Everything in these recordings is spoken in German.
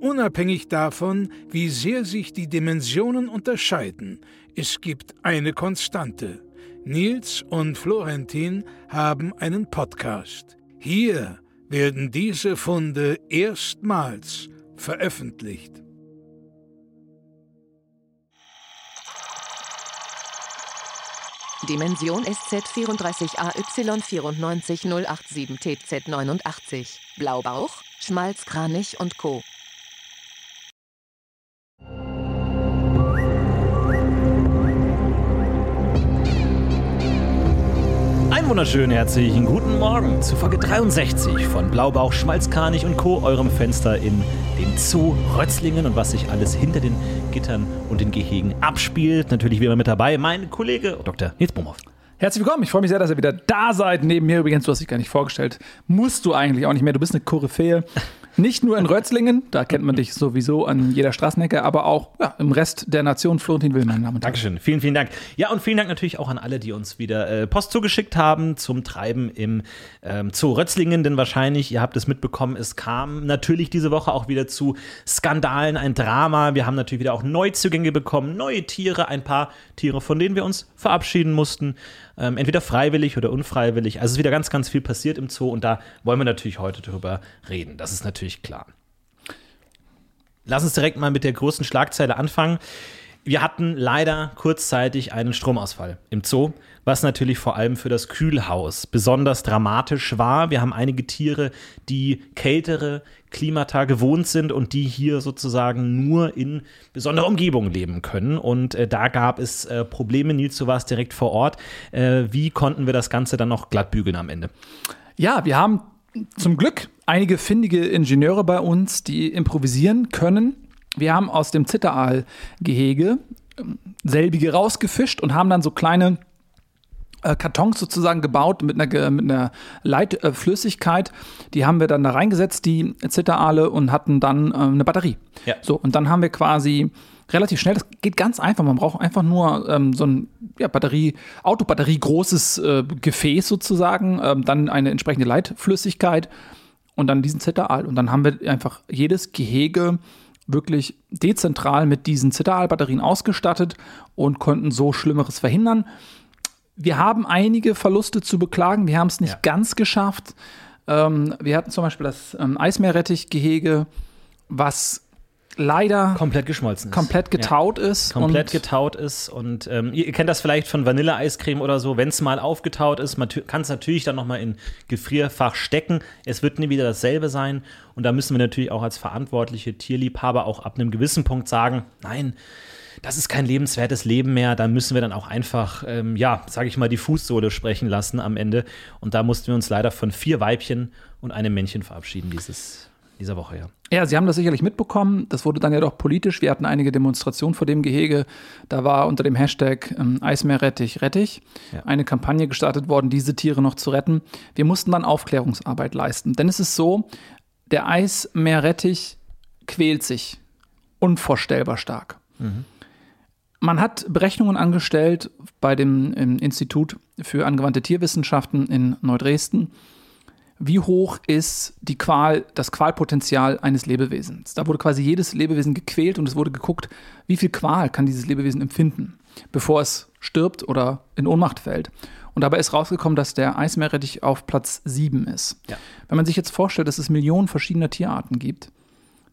Unabhängig davon, wie sehr sich die Dimensionen unterscheiden, es gibt eine Konstante. Nils und Florentin haben einen Podcast. Hier werden diese Funde erstmals veröffentlicht. Dimension SZ34AY94087TZ89. Blaubauch, Schmalzkranich und Co. wunderschönen herzlichen guten Morgen zu Folge 63 von Blaubauch, Schmalzkarnig und Co., eurem Fenster in den Zoo Rötzlingen und was sich alles hinter den Gittern und den Gehegen abspielt. Natürlich wie immer mit dabei mein Kollege Dr. Nils Brumhoff. Herzlich willkommen. Ich freue mich sehr, dass ihr wieder da seid. Neben mir übrigens, du hast dich gar nicht vorgestellt. Musst du eigentlich auch nicht mehr. Du bist eine Koryphäe. Nicht nur in Rötzlingen, da kennt man dich sowieso an jeder Straßenecke, aber auch ja, im Rest der Nation. Florentin Will, mein Name. Dankeschön. Vielen, vielen Dank. Ja, und vielen Dank natürlich auch an alle, die uns wieder äh, Post zugeschickt haben zum Treiben im ähm, Zoo Rötzlingen. Denn wahrscheinlich, ihr habt es mitbekommen, es kam natürlich diese Woche auch wieder zu Skandalen, ein Drama. Wir haben natürlich wieder auch Neuzugänge bekommen, neue Tiere, ein paar Tiere, von denen wir uns verabschieden mussten ähm, entweder freiwillig oder unfreiwillig. Also ist wieder ganz, ganz viel passiert im Zoo und da wollen wir natürlich heute drüber reden. Das ist natürlich klar. Lass uns direkt mal mit der großen Schlagzeile anfangen. Wir hatten leider kurzzeitig einen Stromausfall im Zoo, was natürlich vor allem für das Kühlhaus besonders dramatisch war. Wir haben einige Tiere, die kältere Klimata gewohnt sind und die hier sozusagen nur in besonderer Umgebung leben können. Und äh, da gab es äh, Probleme. Nils, du warst direkt vor Ort. Äh, wie konnten wir das Ganze dann noch glatt bügeln am Ende? Ja, wir haben zum Glück einige findige Ingenieure bei uns, die improvisieren können wir haben aus dem Zitteraal-Gehege ähm, selbige rausgefischt und haben dann so kleine äh, Kartons sozusagen gebaut mit einer, mit einer Leitflüssigkeit. Die haben wir dann da reingesetzt, die Zitteraale, und hatten dann ähm, eine Batterie. Ja. So, und dann haben wir quasi relativ schnell, das geht ganz einfach, man braucht einfach nur ähm, so ein ja, Batterie, Autobatterie großes äh, Gefäß sozusagen, ähm, dann eine entsprechende Leitflüssigkeit und dann diesen Zitteraal. Und dann haben wir einfach jedes Gehege wirklich dezentral mit diesen Zitteraal-Batterien ausgestattet und konnten so Schlimmeres verhindern. Wir haben einige Verluste zu beklagen. Wir haben es nicht ja. ganz geschafft. Ähm, wir hatten zum Beispiel das ähm, Eismeerrettichgehege, was leider komplett geschmolzen ist. Komplett getaut ja. ist. Komplett getaut ist. Und ähm, ihr kennt das vielleicht von Vanilleeiscreme oder so. Wenn es mal aufgetaut ist, man kann es natürlich dann nochmal in Gefrierfach stecken. Es wird nie wieder dasselbe sein. Und da müssen wir natürlich auch als verantwortliche Tierliebhaber auch ab einem gewissen Punkt sagen, nein, das ist kein lebenswertes Leben mehr. Da müssen wir dann auch einfach, ähm, ja, sage ich mal, die Fußsohle sprechen lassen am Ende. Und da mussten wir uns leider von vier Weibchen und einem Männchen verabschieden dieses dieser Woche, ja. Ja, Sie haben das sicherlich mitbekommen. Das wurde dann ja doch politisch. Wir hatten einige Demonstrationen vor dem Gehege. Da war unter dem Hashtag ähm, Eismeerrettich rettich ja. eine Kampagne gestartet worden, diese Tiere noch zu retten. Wir mussten dann Aufklärungsarbeit leisten. Denn es ist so, der Eismeerrettich quält sich unvorstellbar stark. Mhm. Man hat Berechnungen angestellt bei dem Institut für angewandte Tierwissenschaften in Neudresden wie hoch ist die Qual, das Qualpotenzial eines Lebewesens. Da wurde quasi jedes Lebewesen gequält und es wurde geguckt, wie viel Qual kann dieses Lebewesen empfinden, bevor es stirbt oder in Ohnmacht fällt. Und dabei ist rausgekommen, dass der Eismeerrettich auf Platz 7 ist. Ja. Wenn man sich jetzt vorstellt, dass es Millionen verschiedener Tierarten gibt,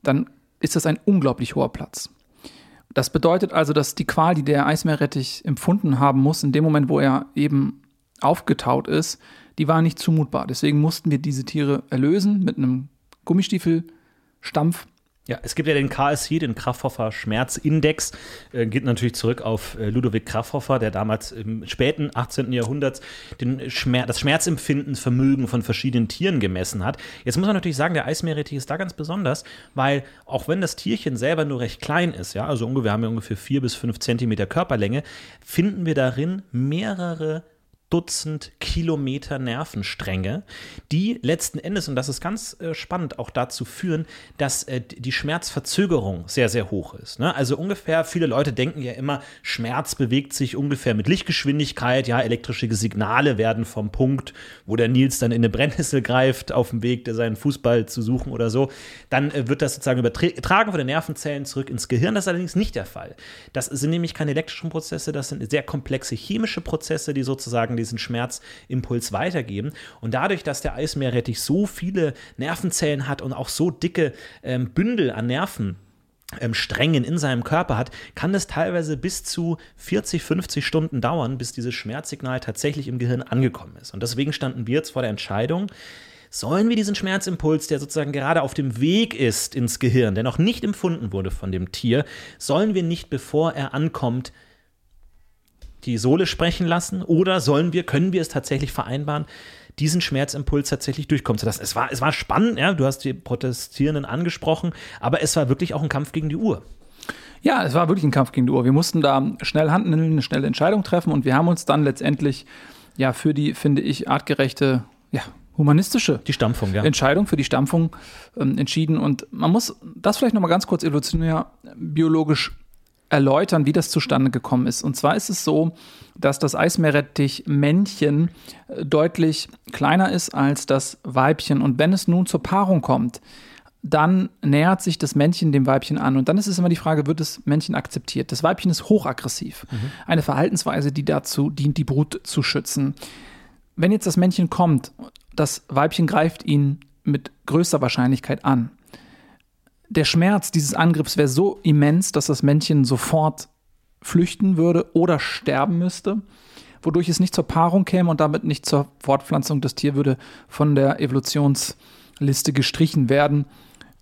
dann ist das ein unglaublich hoher Platz. Das bedeutet also, dass die Qual, die der Eismeerrettich empfunden haben muss, in dem Moment, wo er eben aufgetaut ist, die war nicht zumutbar. Deswegen mussten wir diese Tiere erlösen mit einem Gummistiefelstampf Ja, es gibt ja den KSI, den Krafthofer Schmerzindex, äh, geht natürlich zurück auf äh, Ludovic Krafthofer, der damals im späten 18. Jahrhundert den Schmer das Schmerzempfindensvermögen von verschiedenen Tieren gemessen hat. Jetzt muss man natürlich sagen, der Eismeerrettich ist da ganz besonders, weil auch wenn das Tierchen selber nur recht klein ist, ja, also ungefähr, wir haben ja ungefähr vier bis fünf Zentimeter Körperlänge, finden wir darin mehrere Dutzend Kilometer Nervenstränge, die letzten Endes, und das ist ganz äh, spannend, auch dazu führen, dass äh, die Schmerzverzögerung sehr, sehr hoch ist. Ne? Also ungefähr, viele Leute denken ja immer, Schmerz bewegt sich ungefähr mit Lichtgeschwindigkeit, ja, elektrische Signale werden vom Punkt, wo der Nils dann in eine Brennnessel greift, auf dem Weg, seinen Fußball zu suchen oder so, dann äh, wird das sozusagen übertragen von den Nervenzellen zurück ins Gehirn. Das ist allerdings nicht der Fall. Das sind nämlich keine elektrischen Prozesse, das sind sehr komplexe chemische Prozesse, die sozusagen diesen Schmerzimpuls weitergeben. Und dadurch, dass der Eismeerrettich so viele Nervenzellen hat und auch so dicke ähm, Bündel an Nerven, ähm, in seinem Körper hat, kann es teilweise bis zu 40, 50 Stunden dauern, bis dieses Schmerzsignal tatsächlich im Gehirn angekommen ist. Und deswegen standen wir jetzt vor der Entscheidung, sollen wir diesen Schmerzimpuls, der sozusagen gerade auf dem Weg ist ins Gehirn, der noch nicht empfunden wurde von dem Tier, sollen wir nicht, bevor er ankommt, die Sohle sprechen lassen oder sollen wir, können wir es tatsächlich vereinbaren, diesen Schmerzimpuls tatsächlich durchkommen zu lassen. Es war, es war spannend, ja, du hast die Protestierenden angesprochen, aber es war wirklich auch ein Kampf gegen die Uhr. Ja, es war wirklich ein Kampf gegen die Uhr. Wir mussten da schnell handeln, eine schnelle Entscheidung treffen und wir haben uns dann letztendlich ja für die, finde ich, artgerechte, ja, humanistische die Stampfung, ja. Entscheidung für die Stampfung ähm, entschieden. Und man muss das vielleicht nochmal ganz kurz evolutionär biologisch erläutern, wie das zustande gekommen ist. Und zwar ist es so, dass das Eismeerrettich-Männchen äh, deutlich kleiner ist als das Weibchen. Und wenn es nun zur Paarung kommt, dann nähert sich das Männchen dem Weibchen an. Und dann ist es immer die Frage, wird das Männchen akzeptiert? Das Weibchen ist hochaggressiv. Mhm. Eine Verhaltensweise, die dazu dient, die Brut zu schützen. Wenn jetzt das Männchen kommt, das Weibchen greift ihn mit größter Wahrscheinlichkeit an der Schmerz dieses Angriffs wäre so immens, dass das Männchen sofort flüchten würde oder sterben müsste, wodurch es nicht zur Paarung käme und damit nicht zur Fortpflanzung. Das Tier würde von der Evolutionsliste gestrichen werden.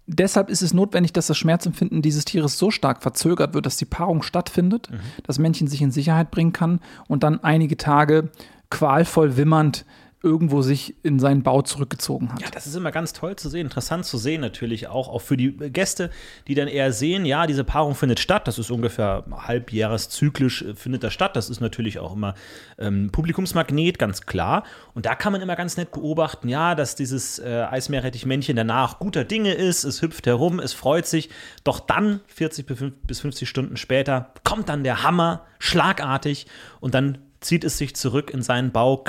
Deshalb ist es notwendig, dass das Schmerzempfinden dieses Tieres so stark verzögert wird, dass die Paarung stattfindet, mhm. das Männchen sich in Sicherheit bringen kann und dann einige Tage qualvoll wimmernd irgendwo sich in seinen Bau zurückgezogen hat. Ja, das ist immer ganz toll zu sehen, interessant zu sehen natürlich auch, auch für die Gäste, die dann eher sehen, ja, diese Paarung findet statt, das ist ungefähr halbjahreszyklisch äh, findet das statt, das ist natürlich auch immer ähm, Publikumsmagnet, ganz klar. Und da kann man immer ganz nett beobachten, ja, dass dieses äh, Eismeerrettichmännchen danach guter Dinge ist, es hüpft herum, es freut sich, doch dann 40 bis 50 Stunden später kommt dann der Hammer, schlagartig. Und dann zieht es sich zurück in seinen Bauch,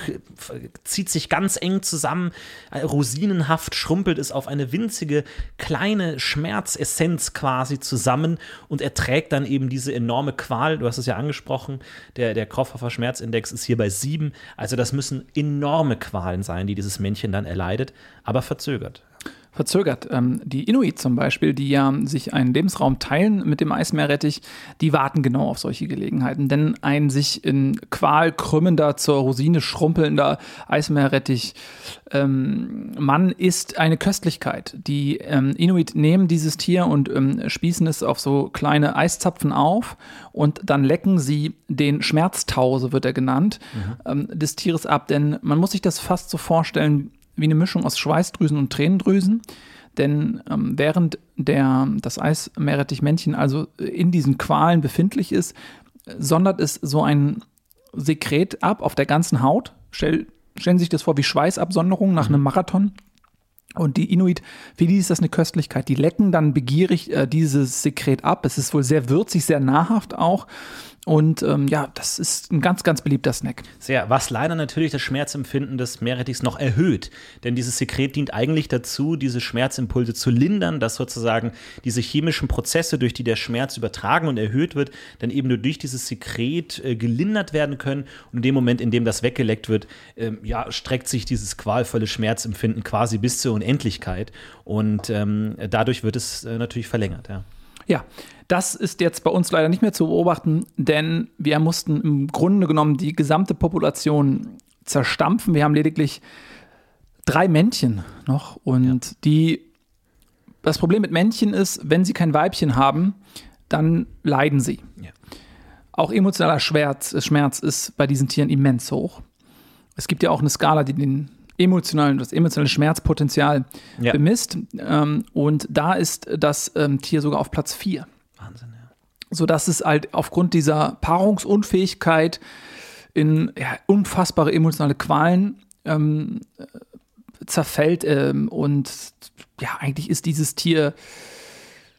zieht sich ganz eng zusammen, rosinenhaft schrumpelt es auf eine winzige kleine Schmerzessenz quasi zusammen und erträgt dann eben diese enorme Qual. Du hast es ja angesprochen, der, der Kroffer Schmerzindex ist hier bei sieben. Also das müssen enorme Qualen sein, die dieses Männchen dann erleidet, aber verzögert verzögert. Ähm, die Inuit zum Beispiel, die ja sich einen Lebensraum teilen mit dem Eismeerrettich, die warten genau auf solche Gelegenheiten. Denn ein sich in Qual krümmender, zur Rosine schrumpelnder Eismeerrettich ähm, ist eine Köstlichkeit. Die ähm, Inuit nehmen dieses Tier und ähm, spießen es auf so kleine Eiszapfen auf und dann lecken sie den Schmerztau, so wird er genannt, mhm. Ähm, des Tieres ab. Denn man muss sich das fast so vorstellen, wie eine Mischung aus Schweißdrüsen und Tränendrüsen. Denn ähm, während der, das Eismeerrettichmännchen also in diesen Qualen befindlich ist, sondert es so ein Sekret ab auf der ganzen Haut. Stell, stellen Sie sich das vor wie Schweißabsonderung nach einem mhm. Marathon. Und die Inuit, für die ist das eine Köstlichkeit. Die lecken dann begierig äh, dieses Sekret ab. Es ist wohl sehr würzig, sehr nahrhaft auch. Und ähm, ja, das ist ein ganz, ganz beliebter Snack. Sehr, was leider natürlich das Schmerzempfinden des Meerrettichs noch erhöht. Denn dieses Sekret dient eigentlich dazu, diese Schmerzimpulse zu lindern, dass sozusagen diese chemischen Prozesse, durch die der Schmerz übertragen und erhöht wird, dann eben nur durch dieses Sekret äh, gelindert werden können. Und in dem Moment, in dem das weggeleckt wird, äh, ja, streckt sich dieses qualvolle Schmerzempfinden quasi bis zur Unendlichkeit. Und ähm, dadurch wird es äh, natürlich verlängert, ja. Ja, das ist jetzt bei uns leider nicht mehr zu beobachten, denn wir mussten im Grunde genommen die gesamte Population zerstampfen. Wir haben lediglich drei Männchen noch und ja. die das Problem mit Männchen ist, wenn sie kein Weibchen haben, dann leiden sie. Ja. Auch emotionaler Schmerz, Schmerz ist bei diesen Tieren immens hoch. Es gibt ja auch eine Skala, die den emotionalen, das emotionale Schmerzpotenzial Ja. bemisst. Ähm, und da ist das ähm, Tier sogar auf Platz 4. Sodass es halt aufgrund dieser Paarungsunfähigkeit in ja, unfassbare emotionale Qualen ähm, äh, zerfällt. Ähm, und ja, eigentlich ist dieses Tier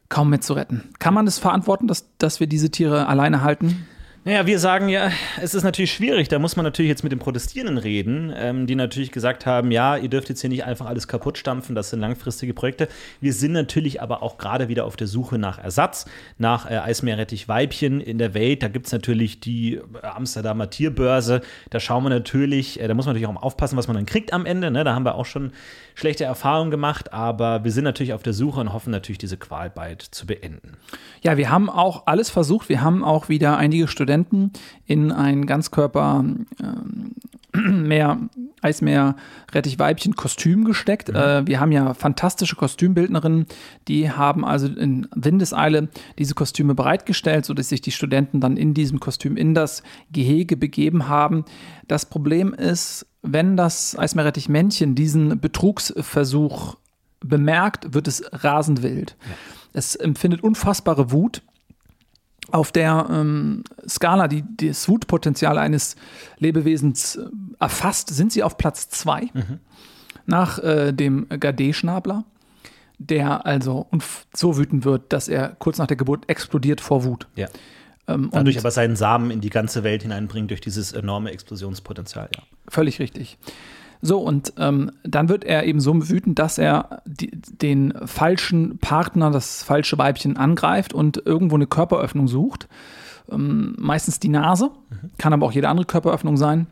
kaum mehr zu retten. Kann man es verantworten, dass, dass wir diese Tiere alleine halten? Naja, wir sagen ja, es ist natürlich schwierig. Da muss man natürlich jetzt mit den Protestierenden reden, ähm, die natürlich gesagt haben, ja, ihr dürft jetzt hier nicht einfach alles kaputt stampfen, das sind langfristige Projekte. Wir sind natürlich aber auch gerade wieder auf der Suche nach Ersatz, nach äh, Eismeerrettich-Weibchen in der Welt. Da gibt es natürlich die äh, Amsterdamer Tierbörse. Da schauen wir natürlich, äh, da muss man natürlich auch aufpassen, was man dann kriegt am Ende. Ne? Da haben wir auch schon schlechte Erfahrungen gemacht, aber wir sind natürlich auf der Suche und hoffen natürlich, diese Qual bald zu beenden. Ja, wir haben auch alles versucht. Wir haben auch wieder einige Studenten in ein Ganzkörper ähm, mehr Eismeer Rettich Weibchen Kostüm gesteckt. Äh, wir haben ja fantastische Kostümbildnerinnen, die haben also in Windeseile diese Kostüme bereitgestellt, sodass sich die Studenten dann in diesem Kostüm in das Gehege begeben haben. Das Problem ist, wenn das Eismeerrettich Männchen diesen Betrugsversuch bemerkt, wird es rasend wild. Es empfindet unfassbare Wut auf der ähm, Skala, die das Wutpotenzial eines Lebewesens äh, erfasst, sind sie auf Platz zwei nach äh, dem Gardé-Schnabler, der also so wütend wird, dass er kurz nach der Geburt explodiert vor Wut. Ja. Ähm, Dadurch aber seinen Samen in die ganze Welt hineinbringt durch dieses enorme Explosionspotenzial. Ja. völlig richtig. So, und ähm, dann wird er eben so wütend, dass er die, den falschen Partner, das falsche Weibchen angreift und irgendwo eine Körperöffnung sucht. Ähm, meistens die Nase, kann aber auch jede andere Körperöffnung sein.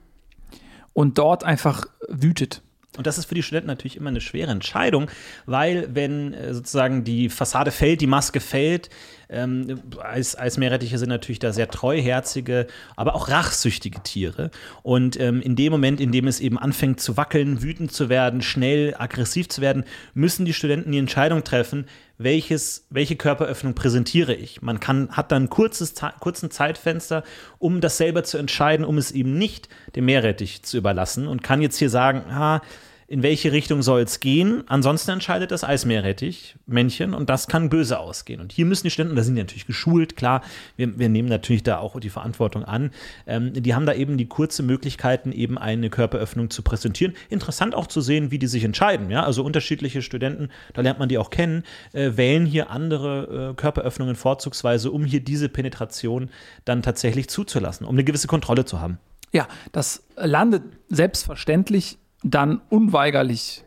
Und dort einfach wütet. Und das ist für die Studenten natürlich immer eine schwere Entscheidung, weil wenn äh, sozusagen die Fassade fällt, die Maske fällt, ähm, Eis, Eismeerrettiche sind natürlich da sehr treuherzige, aber auch rachsüchtige Tiere. Und ähm, in dem Moment, in dem es eben anfängt zu wackeln, wütend zu werden, schnell aggressiv zu werden, müssen die Studenten die Entscheidung treffen, welches, welche Körperöffnung präsentiere ich. Man kann, hat dann ein kurzes, Ze- kurzen Zeitfenster, um das selber zu entscheiden, um es eben nicht dem Meerrettich zu überlassen und kann jetzt hier sagen, ah, in welche Richtung soll es gehen? Ansonsten entscheidet das Eismeerrettich, Männchen, und das kann böse ausgehen. Und hier müssen die Studenten, da sind die natürlich geschult, klar, wir, wir nehmen natürlich da auch die Verantwortung an. Ähm, die haben da eben die kurze Möglichkeiten, eben eine Körperöffnung zu präsentieren. Interessant auch zu sehen, wie die sich entscheiden. Ja? Also unterschiedliche Studenten, da lernt man die auch kennen, äh, wählen hier andere äh, Körperöffnungen vorzugsweise, um hier diese Penetration dann tatsächlich zuzulassen, um eine gewisse Kontrolle zu haben. Ja, das landet selbstverständlich dann unweigerlich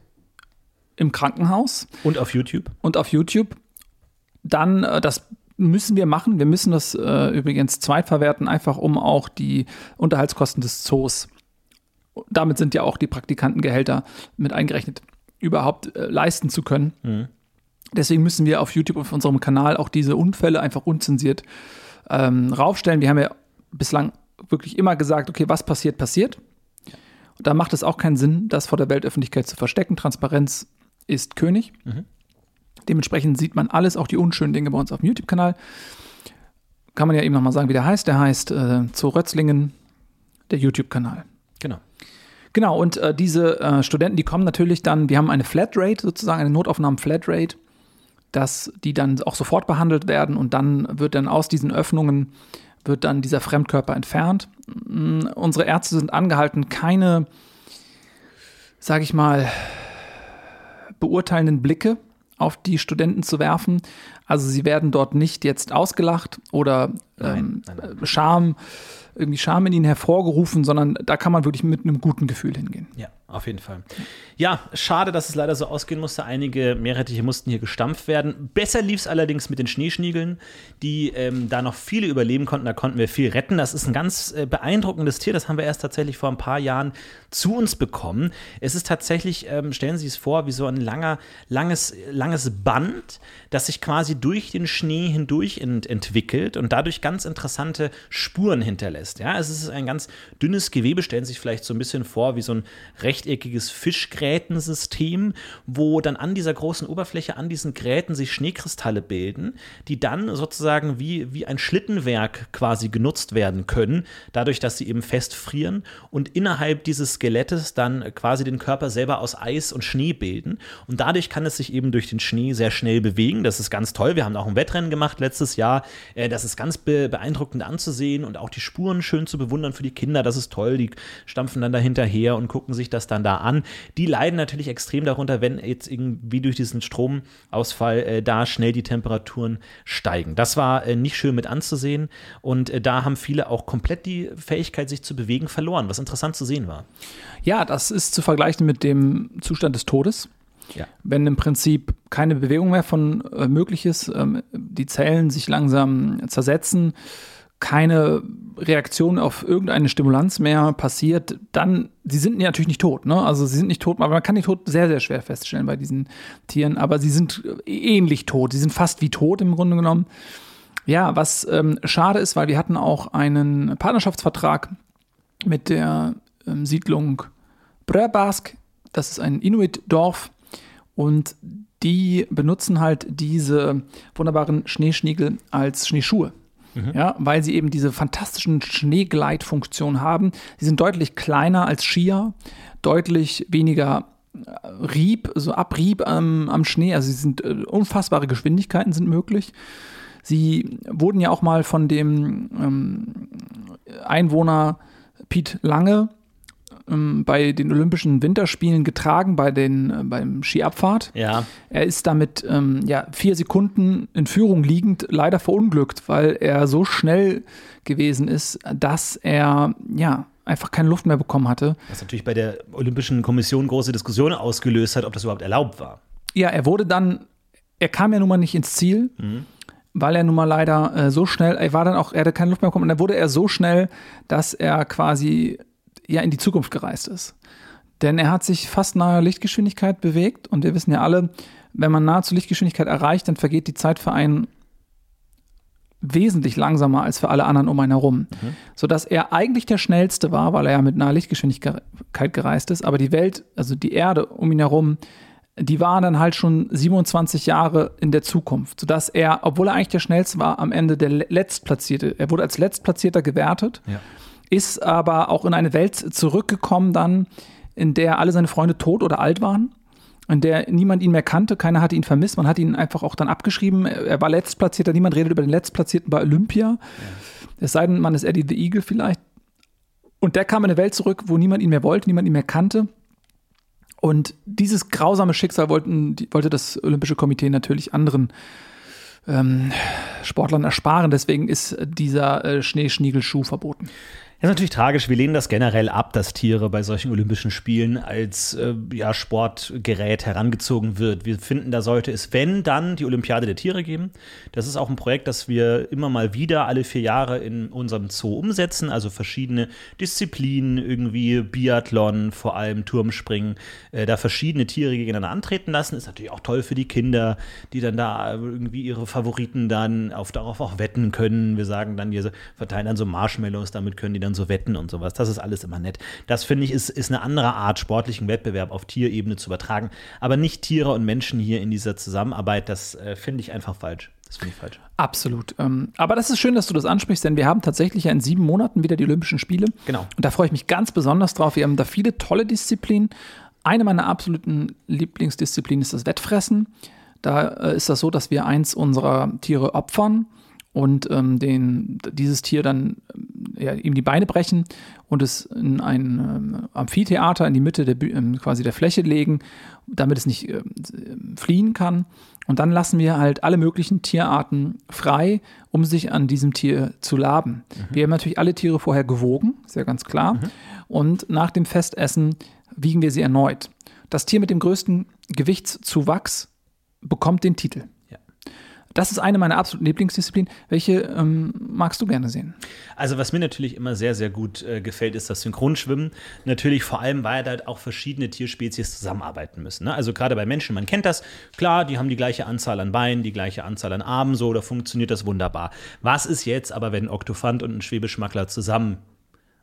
im Krankenhaus Und auf YouTube. und auf YouTube. Dann, äh, das müssen wir machen. Wir müssen das äh, übrigens zweitverwerten, einfach um auch die Unterhaltskosten des Zoos, damit sind ja auch die Praktikantengehälter mit eingerechnet, überhaupt äh, leisten zu können. Deswegen müssen wir auf YouTube auf unserem Kanal auch diese Unfälle einfach unzensiert ähm, raufstellen. Wir haben ja bislang wirklich immer gesagt, okay, was passiert, passiert. Da macht es auch keinen Sinn, das vor der Weltöffentlichkeit zu verstecken. Transparenz ist König. Dementsprechend sieht man alles, auch die unschönen Dinge bei uns auf dem YouTube-Kanal. Kann man ja eben nochmal sagen, wie der heißt. Der heißt äh, zu Rötzlingen, der YouTube-Kanal. Genau. Genau, und äh, diese äh, Studenten, die kommen natürlich dann, wir haben eine Flatrate sozusagen, eine Notaufnahmen-Flatrate, dass die dann auch sofort behandelt werden und dann wird dann aus diesen Öffnungen wird dann dieser Fremdkörper entfernt. Mm, Unsere Ärzte sind angehalten, keine, sage ich mal, beurteilenden Blicke auf die Studenten zu werfen. Also sie werden dort nicht jetzt ausgelacht oder ähm, Nein, nein, Scham, irgendwie Scham in ihnen hervorgerufen, sondern da kann man wirklich mit einem guten Gefühl hingehen. Ja, auf jeden Fall. Ja, schade, dass es leider so ausgehen musste. Einige Meerrettiche mussten hier gestampft werden. Besser lief es allerdings mit den Schneeschniegeln, die ähm, da noch viele überleben konnten. Da konnten wir viel retten. Das ist ein ganz äh, beeindruckendes Tier. Das haben wir erst tatsächlich vor ein paar Jahren zu uns bekommen. Es ist tatsächlich, ähm, stellen Sie es vor, wie so ein langer, langes, langes Band, das sich quasi durch den Schnee hindurch ent entwickelt und dadurch ganz interessante Spuren hinterlässt. Ja, es ist ein ganz dünnes Gewebe. Stellen Sie sich vielleicht so ein bisschen vor, wie so ein rechteckiges Fischgrätensystem, wo dann an dieser großen Oberfläche, an diesen Gräten sich Schneekristalle bilden, die dann sozusagen wie, wie ein Schlittenwerk quasi genutzt werden können, dadurch, dass sie eben festfrieren und innerhalb dieses Skelettes dann quasi den Körper selber aus Eis und Schnee bilden. Und dadurch kann es sich eben durch den Schnee sehr schnell bewegen. Das ist ganz toll. Wir haben auch ein Wettrennen gemacht letztes Jahr. Äh, das ist ganz beeindruckend anzusehen und auch die Spuren schön zu bewundern für die Kinder. Das ist toll. Die stampfen dann da hinterher und gucken sich das dann da an. Die leiden natürlich extrem darunter, wenn jetzt irgendwie durch diesen Stromausfall äh, da schnell die Temperaturen steigen. Das war äh, nicht schön mit anzusehen und äh, da haben viele auch komplett die Fähigkeit, sich zu bewegen, verloren, was interessant zu sehen war. Ja, das ist zu vergleichen mit dem Zustand des Todes. Ja. Wenn im Prinzip keine Bewegung mehr von äh, möglich ist, ähm, die Zellen sich langsam zersetzen, keine Reaktion auf irgendeine Stimulanz mehr passiert, dann, sie sind natürlich nicht tot, ne? Also sie sind nicht tot, aber man kann die Tod sehr, sehr schwer feststellen bei diesen Tieren, aber sie sind ähnlich tot, sie sind fast wie tot im Grunde genommen. Ja, was ähm, schade ist, weil wir hatten auch einen Partnerschaftsvertrag mit der ähm, Siedlung Bröbask, das ist ein Inuit-Dorf und die benutzen halt diese wunderbaren Schneeschniegel als Schneeschuhe. Mhm. Ja, weil sie eben diese fantastischen Schneegleitfunktion haben. Sie sind deutlich kleiner als Skier, deutlich weniger äh, Rieb, so Abrieb ähm, am Schnee. Also sie sind äh, unfassbare Geschwindigkeiten sind möglich. Sie wurden ja auch mal von dem ähm, Einwohner Piet Lange ähm, bei den Olympischen Winterspielen getragen, bei den, äh, beim Skiabfahrt. Ja. Er ist damit ähm, ja, vier Sekunden in Führung liegend leider verunglückt, weil er so schnell gewesen ist, dass er ja einfach keine Luft mehr bekommen hatte. Was natürlich bei der Olympischen Kommission große Diskussionen ausgelöst hat, ob das überhaupt erlaubt war. Ja, er wurde dann, er kam ja nun mal nicht ins Ziel. Mhm weil er nun mal leider äh, so schnell, er war dann auch, er hatte keine Luft mehr bekommen und dann wurde er so schnell, dass er quasi ja in die Zukunft gereist ist. Denn er hat sich fast nahe Lichtgeschwindigkeit bewegt und wir wissen ja alle, wenn man nahezu Lichtgeschwindigkeit erreicht, dann vergeht die Zeit für einen wesentlich langsamer als für alle anderen um einen herum. Mhm. Sodass er eigentlich der schnellste war, weil er ja mit naher Lichtgeschwindigkeit gereist ist, aber die Welt, also die Erde um ihn herum, die war dann halt schon 27 Jahre in der Zukunft, sodass er, obwohl er eigentlich der schnellste war, am Ende der Letztplatzierte, er wurde als Letztplatzierter gewertet. Ja ist aber auch in eine Welt zurückgekommen dann, in der alle seine Freunde tot oder alt waren, in der niemand ihn mehr kannte, keiner hatte ihn vermisst, man hat ihn einfach auch dann abgeschrieben. Er war Letztplatzierter, niemand redet über den Letztplatzierten bei Olympia. Ja. Es sei denn, man ist Eddie the Eagle vielleicht. Und der kam in eine Welt zurück, wo niemand ihn mehr wollte, niemand ihn mehr kannte. Und dieses grausame Schicksal wollten, wollte das Olympische Komitee natürlich anderen ähm, Sportlern ersparen. Deswegen ist dieser äh, Schneeschniegelschuh verboten. Ist natürlich tragisch. Wir lehnen das generell ab, dass Tiere bei solchen Olympischen Spielen als äh, ja, Sportgerät herangezogen wird. Wir finden, da sollte es, wenn, dann die Olympiade der Tiere geben. Das ist auch ein Projekt, das wir immer mal wieder alle vier Jahre in unserem Zoo umsetzen. Also verschiedene Disziplinen, irgendwie Biathlon, vor allem Turmspringen, äh, da verschiedene Tiere gegeneinander antreten lassen. Ist natürlich auch toll für die Kinder, die dann da irgendwie ihre Favoriten dann auf, darauf auch wetten können. Wir sagen dann, wir verteilen dann so Marshmallows, damit können die dann dann so wetten und sowas. Das ist alles immer nett. Das finde ich ist, ist eine andere Art, sportlichen Wettbewerb auf Tierebene zu übertragen. Aber nicht Tiere und Menschen hier in dieser Zusammenarbeit, das äh, finde ich einfach falsch. Das finde ich falsch. Absolut. Ähm, aber das ist schön, dass du das ansprichst, denn wir haben tatsächlich ja in sieben Monaten wieder die Olympischen Spiele. Genau. Und da freue ich mich ganz besonders drauf. Wir haben da viele tolle Disziplinen. Eine meiner absoluten Lieblingsdisziplinen ist das Wettfressen. Da äh, ist das so, dass wir eins unserer Tiere opfern und ähm, den, dieses Tier dann äh, ja, ihm die Beine brechen und es in ein ähm, Amphitheater in die Mitte der, ähm, quasi der Fläche legen, damit es nicht äh, fliehen kann. Und dann lassen wir halt alle möglichen Tierarten frei, um sich an diesem Tier zu laben. Mhm. Wir haben natürlich alle Tiere vorher gewogen, ist ja ganz klar. Mhm. Und nach dem Festessen wiegen wir sie erneut. Das Tier mit dem größten Gewichtszuwachs bekommt den Titel. Das ist eine meiner absoluten Lieblingsdisziplinen. Welche ähm, magst du gerne sehen? Also, was mir natürlich immer sehr, sehr gut äh, gefällt, ist das Synchronschwimmen. Natürlich vor allem, weil da auch verschiedene Tierspezies zusammenarbeiten müssen. Ne? Also, gerade bei Menschen, man kennt das. Klar, die haben die gleiche Anzahl an Beinen, die gleiche Anzahl an Armen, so, da funktioniert das wunderbar. Was ist jetzt aber, wenn ein Oktofant und ein Schwebeschmackler zusammen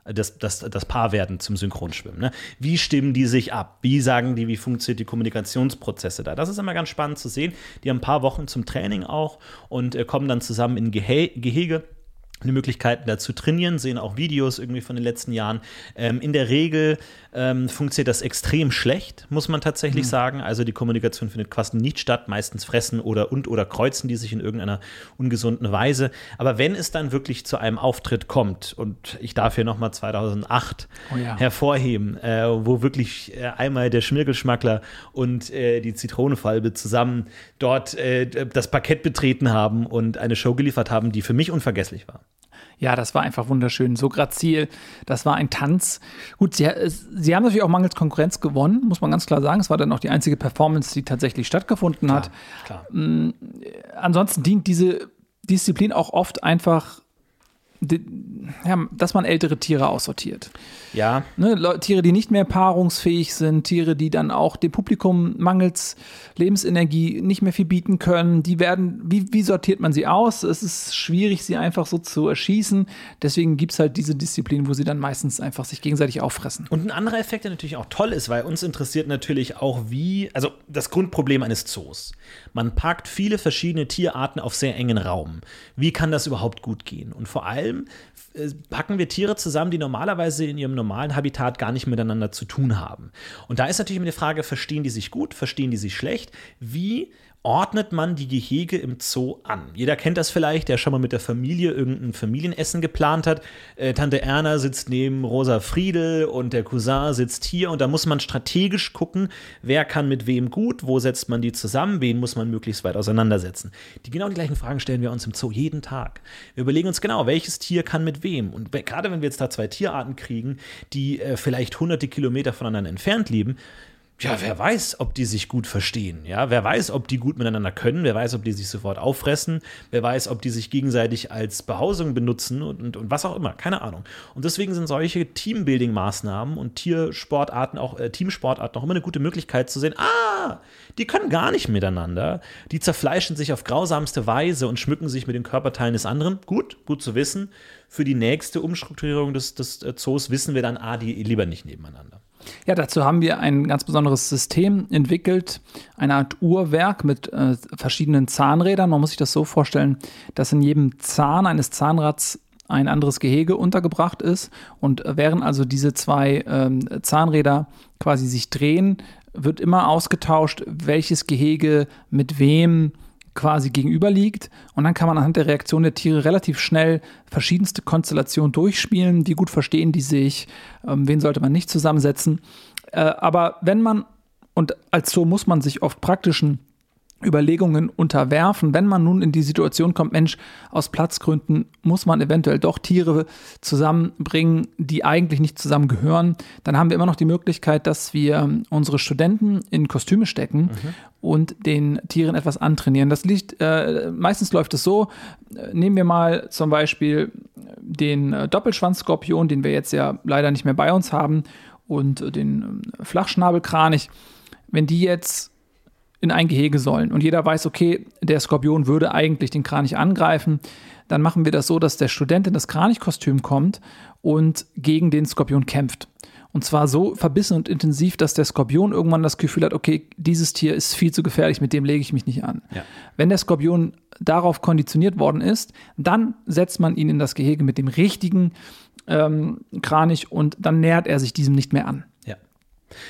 das, das, das Paarwerden zum Synchronschwimmen. Ne? Wie stimmen die sich ab? Wie sagen die, wie funktioniert die Kommunikationsprozesse da? Das ist immer ganz spannend zu sehen. Die haben ein paar Wochen zum Training auch und äh, kommen dann zusammen in Gehe Gehege eine Möglichkeit, da zu trainieren, sehen auch Videos irgendwie von den letzten Jahren. Ähm, in der Regel ähm, funktioniert das extrem schlecht, muss man tatsächlich mhm. sagen. Also die Kommunikation findet quasi nicht statt. Meistens fressen oder und oder kreuzen die sich in irgendeiner ungesunden Weise. Aber wenn es dann wirklich zu einem Auftritt kommt, und ich darf hier nochmal 2008 oh ja. hervorheben, äh, wo wirklich äh, einmal der Schmirgelschmackler und äh, die Zitronenfalbe zusammen dort äh, das Parkett betreten haben und eine Show geliefert haben, die für mich unvergesslich war. Ja, das war einfach wunderschön. So grazil. Das war ein Tanz. Gut, sie, sie haben natürlich auch mangels Konkurrenz gewonnen, muss man ganz klar sagen. Es war dann auch die einzige Performance, die tatsächlich stattgefunden klar, hat. Klar. Mhm. Ansonsten dient diese Disziplin auch oft einfach ja, dass man ältere Tiere aussortiert. Ja. Ne, Tiere, die nicht mehr paarungsfähig sind, Tiere, die dann auch dem Publikum mangels Lebensenergie nicht mehr viel bieten können, die werden, wie, wie sortiert man sie aus? Es ist schwierig, sie einfach so zu erschießen. Deswegen gibt es halt diese Disziplin, wo sie dann meistens einfach sich gegenseitig auffressen. Und ein anderer Effekt, der natürlich auch toll ist, weil uns interessiert natürlich auch, wie, also das Grundproblem eines Zoos. Man packt viele verschiedene Tierarten auf sehr engen Raum. Wie kann das überhaupt gut gehen? Und vor allem äh, packen wir Tiere zusammen, die normalerweise in ihrem normalen Habitat gar nicht miteinander zu tun haben. Und da ist natürlich immer die Frage, verstehen die sich gut, verstehen die sich schlecht? Wie ordnet man die Gehege im Zoo an. Jeder kennt das vielleicht, der schon mal mit der Familie irgendein Familienessen geplant hat. Äh, Tante Erna sitzt neben Rosa Friedel und der Cousin sitzt hier und da muss man strategisch gucken, wer kann mit wem gut, wo setzt man die zusammen, wen muss man möglichst weit auseinandersetzen. Die genau die gleichen Fragen stellen wir uns im Zoo jeden Tag. Wir überlegen uns genau, welches Tier kann mit wem. Und gerade wenn wir jetzt da zwei Tierarten kriegen, die äh, vielleicht hunderte Kilometer voneinander entfernt leben, ja, wer weiß, ob die sich gut verstehen. Ja, wer weiß, ob die gut miteinander können. Wer weiß, ob die sich sofort auffressen. Wer weiß, ob die sich gegenseitig als Behausung benutzen und, und, und was auch immer. Keine Ahnung. Und deswegen sind solche Teambuilding-Maßnahmen und Tiersportarten, auch äh, Teamsportarten, auch immer eine gute Möglichkeit zu sehen. Ah, die können gar nicht miteinander. Die zerfleischen sich auf grausamste Weise und schmücken sich mit den Körperteilen des anderen. Gut, gut zu wissen. Für die nächste Umstrukturierung des, des äh, Zoos wissen wir dann, ah, die lieber nicht nebeneinander. Ja, dazu haben wir ein ganz besonderes System entwickelt, eine Art Uhrwerk mit äh, verschiedenen Zahnrädern. Man muss sich das so vorstellen, dass in jedem Zahn eines Zahnrads ein anderes Gehege untergebracht ist. Und während also diese zwei ähm, Zahnräder quasi sich drehen, wird immer ausgetauscht, welches Gehege mit wem quasi gegenüber liegt. Und dann kann man anhand der Reaktion der Tiere relativ schnell verschiedenste Konstellationen durchspielen, wie gut verstehen die sich, ähm, wen sollte man nicht zusammensetzen. Äh, aber wenn man, und als so muss man sich oft praktischen Überlegungen unterwerfen, wenn man nun in die Situation kommt, Mensch, aus Platzgründen muss man eventuell doch Tiere zusammenbringen, die eigentlich nicht zusammengehören, dann haben wir immer noch die Möglichkeit, dass wir unsere Studenten in Kostüme stecken mhm. Und den Tieren etwas antrainieren. Das liegt, äh, meistens läuft es so, äh, nehmen wir mal zum Beispiel den äh, Doppelschwanzskorpion, den wir jetzt ja leider nicht mehr bei uns haben, und den äh, Flachschnabelkranich. Wenn die jetzt in ein Gehege sollen und jeder weiß, okay, der Skorpion würde eigentlich den Kranich angreifen, dann machen wir das so, dass der Student in das Kranichkostüm kommt und gegen den Skorpion kämpft. Und zwar so verbissen und intensiv, dass der Skorpion irgendwann das Gefühl hat, okay, dieses Tier ist viel zu gefährlich, mit dem lege ich mich nicht an. Ja. Wenn der Skorpion darauf konditioniert worden ist, dann setzt man ihn in das Gehege mit dem richtigen ähm, Kranich und dann nähert er sich diesem nicht mehr an.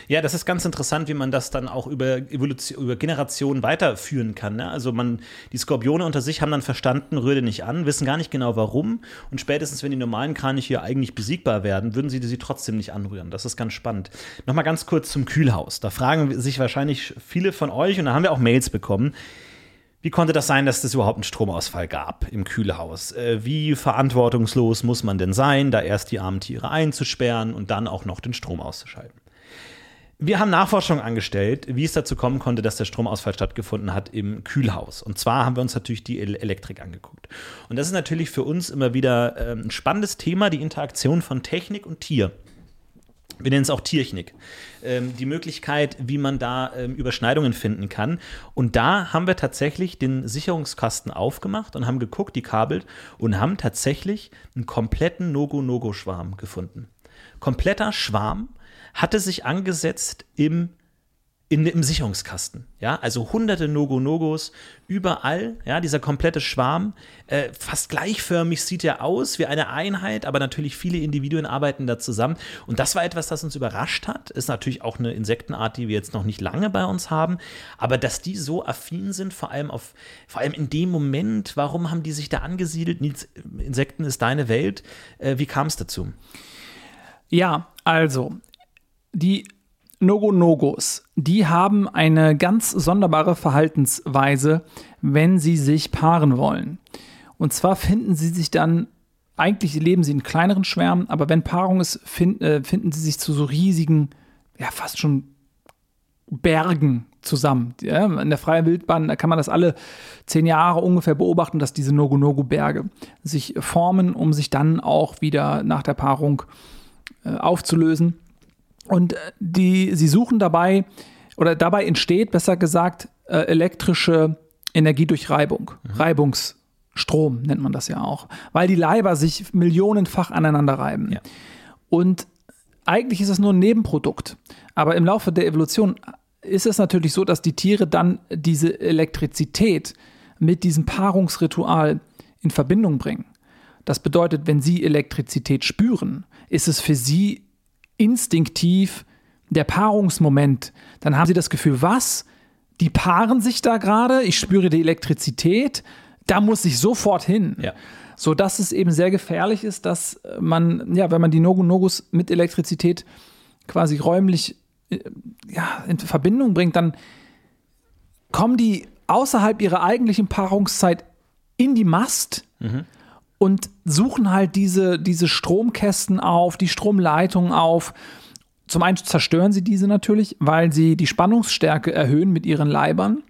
Ja, das ist ganz interessant, wie man das dann auch über Evolution, über Generationen weiterführen kann. Ne? Also man, die Skorpione unter sich haben dann verstanden, rühre nicht an, wissen gar nicht genau warum. Und spätestens, wenn die normalen Kraniche eigentlich besiegbar werden, würden sie sie trotzdem nicht anrühren. Das ist ganz spannend. Nochmal ganz kurz zum Kühlhaus. Da fragen sich wahrscheinlich viele von euch, und da haben wir auch Mails bekommen. Wie konnte das sein, dass es überhaupt einen Stromausfall gab im Kühlhaus? Äh, wie verantwortungslos muss man denn sein, da erst die armen Tiere einzusperren und dann auch noch den Strom auszuschalten? Wir haben Nachforschung angestellt, wie es dazu kommen konnte, dass der Stromausfall stattgefunden hat im Kühlhaus. Und zwar haben wir uns natürlich die Elektrik angeguckt. Und das ist natürlich für uns immer wieder ähm, ein spannendes Thema, die Interaktion von Technik und Tier. wir nennen es auch Tierchnik, ähm, die Möglichkeit, wie man da ähm, Überschneidungen finden kann. Und da haben wir tatsächlich den Sicherungskasten aufgemacht und haben geguckt, die kabelt und haben tatsächlich einen kompletten Nogo-Nogo-Schwarm gefunden. Kompletter Schwarm hatte sich angesetzt im in, im Sicherungskasten. Ja, also hunderte Nogo-Nogos überall. Ja, dieser komplette Schwarm. Äh, fast gleichförmig sieht er aus wie eine Einheit, aber natürlich viele Individuen arbeiten da zusammen. Und das war etwas, das uns überrascht hat. Ist natürlich auch eine Insektenart, die wir jetzt noch nicht lange bei uns haben. Aber dass die so affin sind, vor allem auf, vor allem in dem Moment, warum haben die sich da angesiedelt? Nils, Insekten ist deine Welt. Äh, wie kam es dazu? Ja, also die Nogo-Nogos, die haben eine ganz sonderbare Verhaltensweise, wenn sie sich paaren wollen. Und zwar finden sie sich dann, eigentlich leben sie in kleineren Schwärmen, aber wenn Paarung ist, find, äh, finden sie sich zu so riesigen, ja fast schon Bergen zusammen. Ja, in der freien Wildbahn da kann man das alle zehn Jahre ungefähr beobachten, dass diese Nogo-Nogo-Berge sich formen, um sich dann auch wieder nach der Paarung äh, aufzulösen. Und äh, die, sie suchen dabei, oder dabei entsteht, besser gesagt, äh, elektrische Energie durch Reibung. Mhm. Reibungsstrom nennt man das ja auch. Weil die Leiber sich millionenfach aneinander reiben. Ja. Und eigentlich ist es nur ein Nebenprodukt. Aber im Laufe der Evolution ist es natürlich so, dass die Tiere dann diese Elektrizität mit diesem Paarungsritual in Verbindung bringen. Das bedeutet, wenn sie Elektrizität spüren, ist es für sie instinktiv der Paarungsmoment. Dann haben sie das Gefühl, was? Die paaren sich da gerade, ich spüre die Elektrizität, da muss ich sofort hin. Ja. So dass es eben sehr gefährlich ist, dass man, ja, wenn man die Nogu-Nogus mit Elektrizität quasi räumlich äh, ja, in Verbindung bringt, dann kommen die außerhalb ihrer eigentlichen Paarungszeit in die Mast mhm und suchen halt diese, diese Stromkästen auf, die Stromleitungen auf. Zum einen zerstören sie diese natürlich, weil sie die Spannungsstärke erhöhen mit ihren Leibern.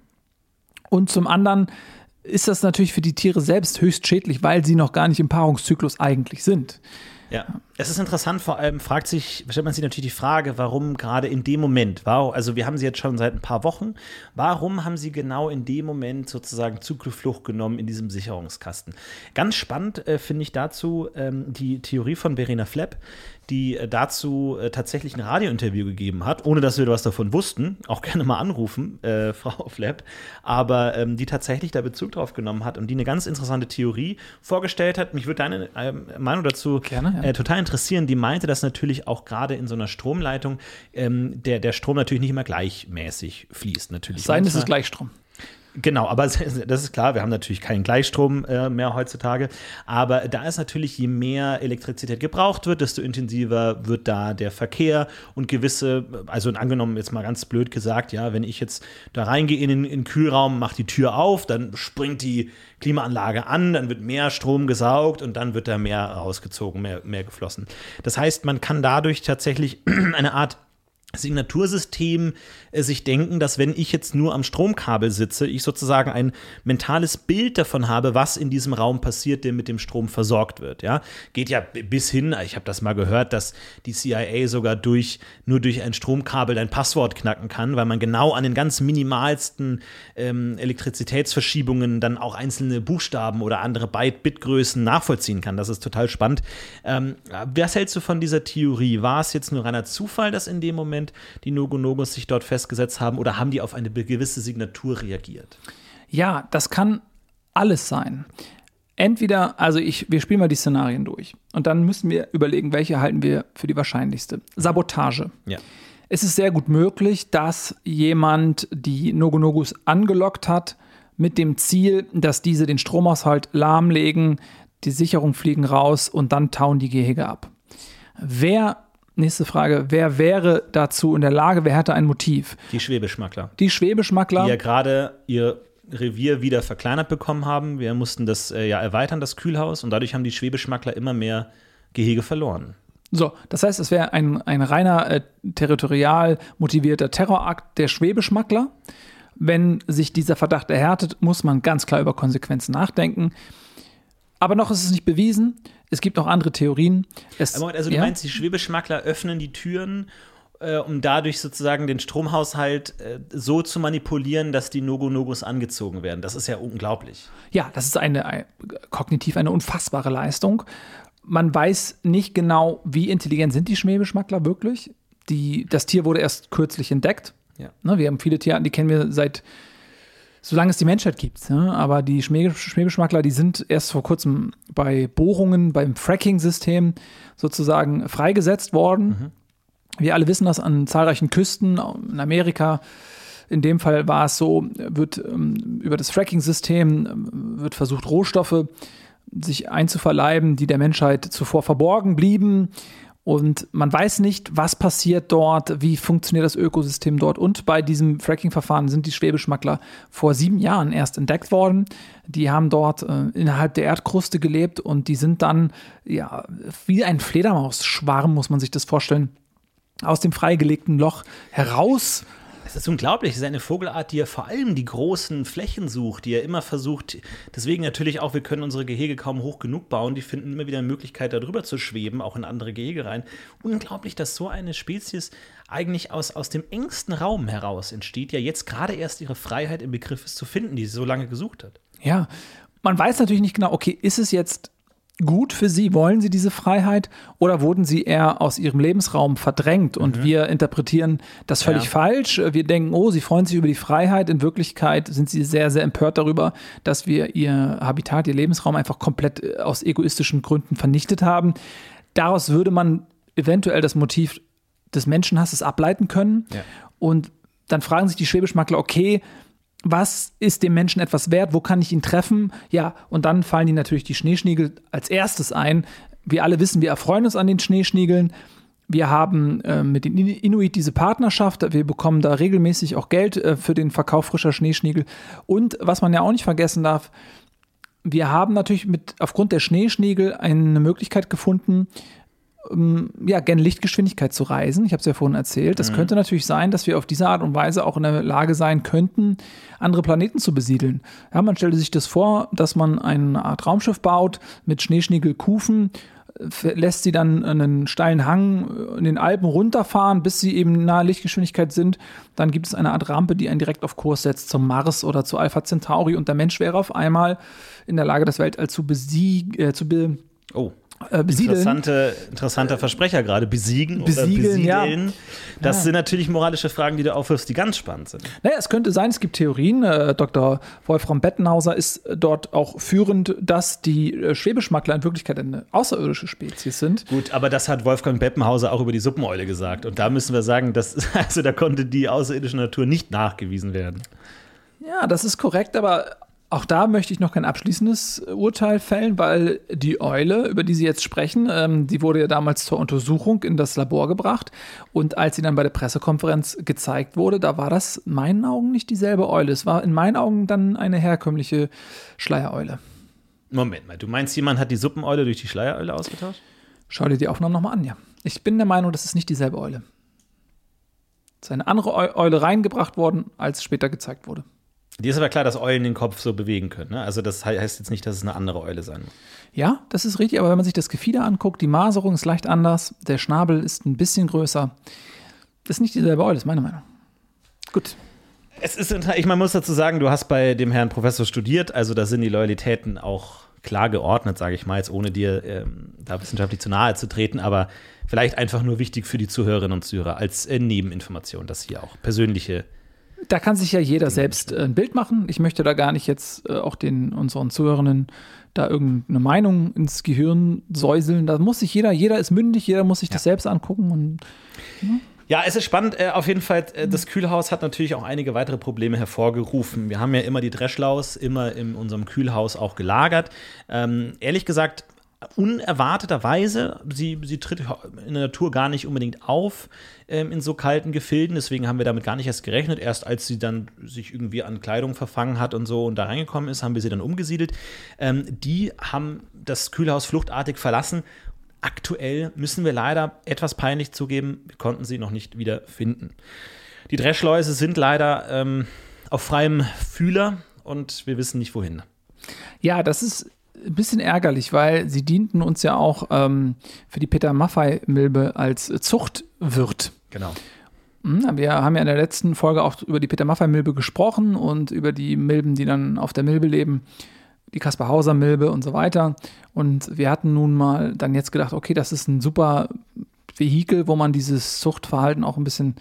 Und zum anderen ist das natürlich für die Tiere selbst höchst schädlich, weil sie noch gar nicht im Paarungszyklus eigentlich sind. Ja, es ist interessant, vor allem fragt sich, stellt man sich natürlich die Frage, warum gerade in dem Moment, warum, also wir haben sie jetzt schon seit ein paar Wochen, warum haben sie genau in dem Moment sozusagen Zugflucht genommen in diesem Sicherungskasten? Ganz spannend äh, finde ich dazu ähm, die Theorie von Verena Flepp, die äh, dazu äh, tatsächlich ein Radiointerview gegeben hat, ohne dass wir was davon wussten. Auch gerne mal anrufen, äh, Frau Flepp. Aber ähm, die tatsächlich da Bezug drauf genommen hat und die eine ganz interessante Theorie vorgestellt hat. Mich würde deine ähm, Meinung dazu gerne, ja. Äh, total interessieren. Die meinte, dass natürlich auch gerade in so einer Stromleitung ähm, der, der Strom natürlich nicht immer gleichmäßig fließt. Natürlich. Sein ist es Gleichstrom. Genau, aber das ist klar, wir haben natürlich keinen Gleichstrom äh, mehr heutzutage. Aber da ist natürlich, je mehr Elektrizität gebraucht wird, desto intensiver wird da der Verkehr und gewisse, also angenommen jetzt mal ganz blöd gesagt, ja, wenn ich jetzt da reingehe in den, in den Kühlraum, mache die Tür auf, dann springt die Klimaanlage an, dann wird mehr Strom gesaugt und dann wird da mehr rausgezogen, mehr, mehr geflossen. Das heißt, man kann dadurch tatsächlich eine Art Signatursystem äh, sich denken, dass wenn ich jetzt nur am Stromkabel sitze, ich sozusagen ein mentales Bild davon habe, was in diesem Raum passiert, der mit dem Strom versorgt wird. Ja, geht ja bis hin. Ich habe das mal gehört, dass die CIA sogar durch nur durch ein Stromkabel ein Passwort knacken kann, weil man genau an den ganz minimalsten ähm, Elektrizitätsverschiebungen dann auch einzelne Buchstaben oder andere Byte-Bitgrößen nachvollziehen kann. Das ist total spannend. Ähm, was hältst du von dieser Theorie? War es jetzt nur reiner Zufall, dass in dem Moment die Nogonogos sich dort festgesetzt haben oder haben die auf eine gewisse Signatur reagiert? Ja, das kann alles sein. Entweder, also ich, wir spielen mal die Szenarien durch und dann müssen wir überlegen, welche halten wir für die wahrscheinlichste. Sabotage. Ja. Es ist sehr gut möglich, dass jemand die Nogonogus angelockt hat mit dem Ziel, dass diese den Stromhaushalt lahmlegen, die Sicherung fliegen raus und dann tauen die Gehege ab. Wer Nächste Frage. Wer wäre dazu in der Lage? Wer hätte ein Motiv? Die Schwebeschmackler. Die Schwebeschmackler. Die ja gerade ihr Revier wieder verkleinert bekommen haben. Wir mussten das äh, ja erweitern, das Kühlhaus, und dadurch haben die Schwebeschmackler immer mehr Gehege verloren. So, das heißt, es wäre ein, ein reiner äh, territorial motivierter Terrorakt der Schwebeschmackler. Wenn sich dieser Verdacht erhärtet, muss man ganz klar über Konsequenzen nachdenken. Aber noch ist es nicht bewiesen. Es gibt noch andere Theorien. Es, also du ja? meinst, die Schwebeschmackler öffnen die Türen äh, um dadurch sozusagen den Stromhaushalt äh, so zu manipulieren, dass die Nogo-Nogos angezogen werden. Das ist ja unglaublich. Ja, das ist eine, eine kognitiv eine unfassbare Leistung. Man weiß nicht genau, wie intelligent sind die Schmähbeschmackler wirklich. Die, das Tier wurde erst kürzlich entdeckt. Ja. Ne, wir haben viele Tierarten, die kennen wir seit solange es die Menschheit gibt. Ne? Aber die Schmähbeschmackler, die sind erst vor kurzem bei Bohrungen, beim Fracking-System sozusagen freigesetzt worden. Mhm. Wir alle wissen das an zahlreichen Küsten in Amerika. In dem Fall war es so, wird ähm, über das Fracking-System ähm, wird versucht, Rohstoffe sich einzuverleiben, die der Menschheit zuvor verborgen blieben. Und man weiß nicht, was passiert dort, wie funktioniert das Ökosystem dort. Und bei diesem Fracking-Verfahren sind die Schwebeschmackler vor sieben Jahren erst entdeckt worden. Die haben dort äh, innerhalb der Erdkruste gelebt und die sind dann ja wie ein Fledermausschwarm, muss man sich das vorstellen, aus dem freigelegten Loch heraus. Es ist unglaublich. Es ist eine Vogelart, die ja vor allem die großen Flächen sucht, die ja immer versucht, deswegen natürlich auch, wir können unsere Gehege kaum hoch genug bauen. Die finden immer wieder eine Möglichkeit, darüber zu schweben, auch in andere Gehege rein. Unglaublich, dass so eine Spezies eigentlich aus, aus dem engsten Raum heraus entsteht, ja jetzt gerade erst ihre Freiheit im Begriff ist zu finden, die sie so lange gesucht hat. Ja, man weiß natürlich nicht genau, okay, ist es jetzt gut für Sie? Wollen Sie diese Freiheit oder wurden Sie eher aus Ihrem Lebensraum verdrängt und mhm. wir interpretieren das völlig ja. falsch? Wir denken, oh, Sie freuen sich über die Freiheit. In Wirklichkeit sind Sie sehr, sehr empört darüber, dass wir Ihr Habitat, Ihr Lebensraum einfach komplett äh, aus egoistischen Gründen vernichtet haben. Daraus würde man eventuell das Motiv des Menschenhasses ableiten können. Ja. Und dann fragen sich die Schwäbischmakler, okay, was ist dem Menschen etwas wert, wo kann ich ihn treffen? Ja, und dann fallen die natürlich die Schneeschniegel als erstes ein. Wir alle wissen, wir erfreuen uns an den Schneeschniegeln. Wir haben äh, mit den Inuit diese Partnerschaft. Wir bekommen da regelmäßig auch Geld äh, für den Verkauf frischer Schneeschniegel. Und was man ja auch nicht vergessen darf, wir haben natürlich mit aufgrund der Schneeschniegel eine Möglichkeit gefunden, ja, gerne Lichtgeschwindigkeit zu reisen. Ich habe es ja vorhin erzählt. Das mhm. könnte natürlich sein, dass wir auf diese Art und Weise auch in der Lage sein könnten, andere Planeten zu besiedeln. Ja, man stelle sich das vor, dass man eine Art Raumschiff baut mit Schneeschniegelkufen, lässt sie dann einen steilen Hang in den Alpen runterfahren, bis sie eben nahe Lichtgeschwindigkeit sind. Dann gibt es eine Art Rampe, die einen direkt auf Kurs setzt zum Mars oder zu Alpha Centauri und der Mensch wäre auf einmal in der Lage, das Weltall zu besiegen, äh, zu be oh äh, besiedeln. Interessante, interessanter Versprecher gerade. Besiegen Besiegeln, oder besiedeln. Ja. Das ja. sind natürlich moralische Fragen, die du aufwirfst, die ganz spannend sind. Naja, es könnte sein, es gibt Theorien. Äh, Dr. Wolfram Bettenhauser ist dort auch führend, dass die äh, Schwebeschmackler in Wirklichkeit eine außerirdische Spezies sind. Gut, aber das hat Wolfgang Bettenhauser auch über die Suppeneule gesagt. Und da müssen wir sagen, dass, also da konnte die außerirdische Natur nicht nachgewiesen werden. Ja, das ist korrekt, aber auch da möchte ich noch kein abschließendes Urteil fällen, weil die Eule, über die Sie jetzt sprechen, ähm, die wurde ja damals zur Untersuchung in das Labor gebracht. Und als sie dann bei der Pressekonferenz gezeigt wurde, da war das in meinen Augen nicht dieselbe Eule. Es war in meinen Augen dann eine herkömmliche Schleiereule. Moment mal, du meinst, jemand hat die Suppeneule durch die Schleiereule ausgetauscht? Schau dir die Aufnahmen nochmal an, ja. Ich bin der Meinung, das ist nicht dieselbe Eule. Es ist eine andere Eule reingebracht worden, als später gezeigt wurde. Dir ist aber klar, dass Eulen den Kopf so bewegen können. Ne? Also das heißt jetzt nicht, dass es eine andere Eule sein muss. Ja, das ist richtig, aber wenn man sich das Gefieder anguckt, die Maserung ist leicht anders, der Schnabel ist ein bisschen größer. Das ist nicht dieselbe Eule, ist meine Meinung. Gut. Es ist, ich man muss dazu sagen, du hast bei dem Herrn Professor studiert, also da sind die Loyalitäten auch klar geordnet, sage ich mal, jetzt ohne dir ähm, da wissenschaftlich zu nahe zu treten, aber vielleicht einfach nur wichtig für die Zuhörerinnen und Zuhörer als äh, Nebeninformation, dass hier auch persönliche da kann sich ja jeder selbst äh, ein Bild machen. Ich möchte da gar nicht jetzt äh, auch den unseren Zuhörenden da irgendeine Meinung ins Gehirn säuseln. Da muss sich jeder, jeder ist mündig, jeder muss sich das selbst angucken und ja. Ja, es ist spannend. Äh, auf jeden Fall, äh, das Kühlhaus hat natürlich auch einige weitere Probleme hervorgerufen. Wir haben ja immer die Dreschlaus immer in unserem Kühlhaus auch gelagert. Ähm, ehrlich gesagt, unerwarteterweise, sie, sie tritt in der Natur gar nicht unbedingt auf ähm, in so kalten Gefilden, deswegen haben wir damit gar nicht erst gerechnet. Erst als sie dann sich irgendwie an Kleidung verfangen hat und so und da reingekommen ist, haben wir sie dann umgesiedelt. Ähm, die haben das Kühlhaus fluchtartig verlassen. Aktuell müssen wir leider etwas peinlich zugeben, wir konnten sie noch nicht wieder finden. Die Dreschläuse sind leider ähm, auf freiem Fühler und wir wissen nicht wohin. Ja, das ist ein bisschen ärgerlich, weil sie dienten uns ja auch ähm, für die Peter Maffei-Milbe als Zuchtwirt. Genau. Hm, wir haben ja in der letzten Folge auch über die Peter Maffei-Milbe gesprochen und über die Milben, die dann auf der Milbe leben, die Kaspar Hauser-Milbe und so weiter. Und wir hatten nun mal dann jetzt gedacht, okay, das ist ein super Vehikel, wo man dieses Zuchtverhalten auch ein bisschen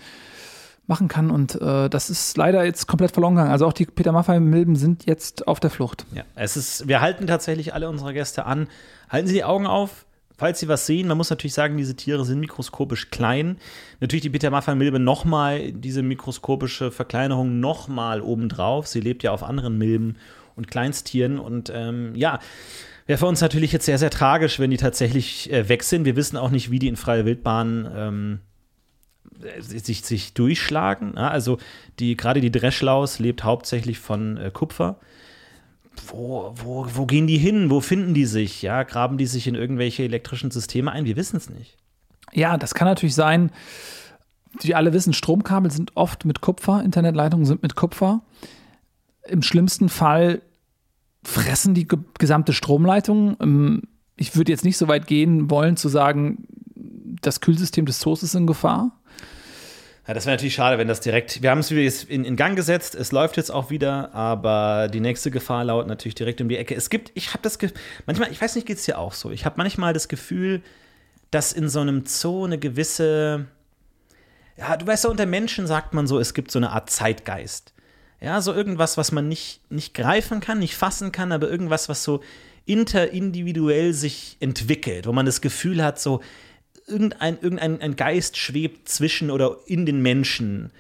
machen kann. Und äh, das ist leider jetzt komplett verloren gegangen. Also auch die Peter Maffei-Milben sind jetzt auf der Flucht. Ja, es ist, wir halten tatsächlich alle unsere Gäste an. Halten Sie die Augen auf, falls Sie was sehen. Man muss natürlich sagen, diese Tiere sind mikroskopisch klein. Natürlich die Peter Maffei-Milbe nochmal, diese mikroskopische Verkleinerung nochmal obendrauf. Sie lebt ja auf anderen Milben und Kleinsttieren. Und ähm, ja, wäre für uns natürlich jetzt sehr, sehr tragisch, wenn die tatsächlich äh, weg sind. Wir wissen auch nicht, wie die in freier Wildbahn ähm, sich, sich durchschlagen. Ja, also die, gerade die Dreschlaus lebt hauptsächlich von äh, Kupfer. Wo, wo, wo gehen die hin? Wo finden die sich? Ja, graben die sich in irgendwelche elektrischen Systeme ein? Wir wissen es nicht. Ja, das kann natürlich sein. Wie alle wissen, Stromkabel sind oft mit Kupfer, Internetleitungen sind mit Kupfer. Im schlimmsten Fall fressen die gesamte Stromleitung. Ähm, ich würde jetzt nicht so weit gehen wollen zu sagen, das Kühlsystem des Zoos ist in Gefahr. Ja, das wäre natürlich schade, wenn das direkt. Wir haben es wieder in, in, Gang gesetzt, es läuft jetzt auch wieder, aber die nächste Gefahr lautet natürlich direkt um die Ecke. Es gibt, ich habe das Gefühl, manchmal, ich weiß nicht, geht es dir auch so? Ich habe manchmal das Gefühl, dass in so einem Zoo eine gewisse. Ja, du weißt ja, unter Menschen sagt man so, es gibt so eine Art Zeitgeist. Ja, so irgendwas, was man nicht, nicht greifen kann, nicht fassen kann, aber irgendwas, was so interindividuell sich entwickelt, wo man das Gefühl hat, so, irgendein, irgendein ein Geist schwebt zwischen oder in den Menschen.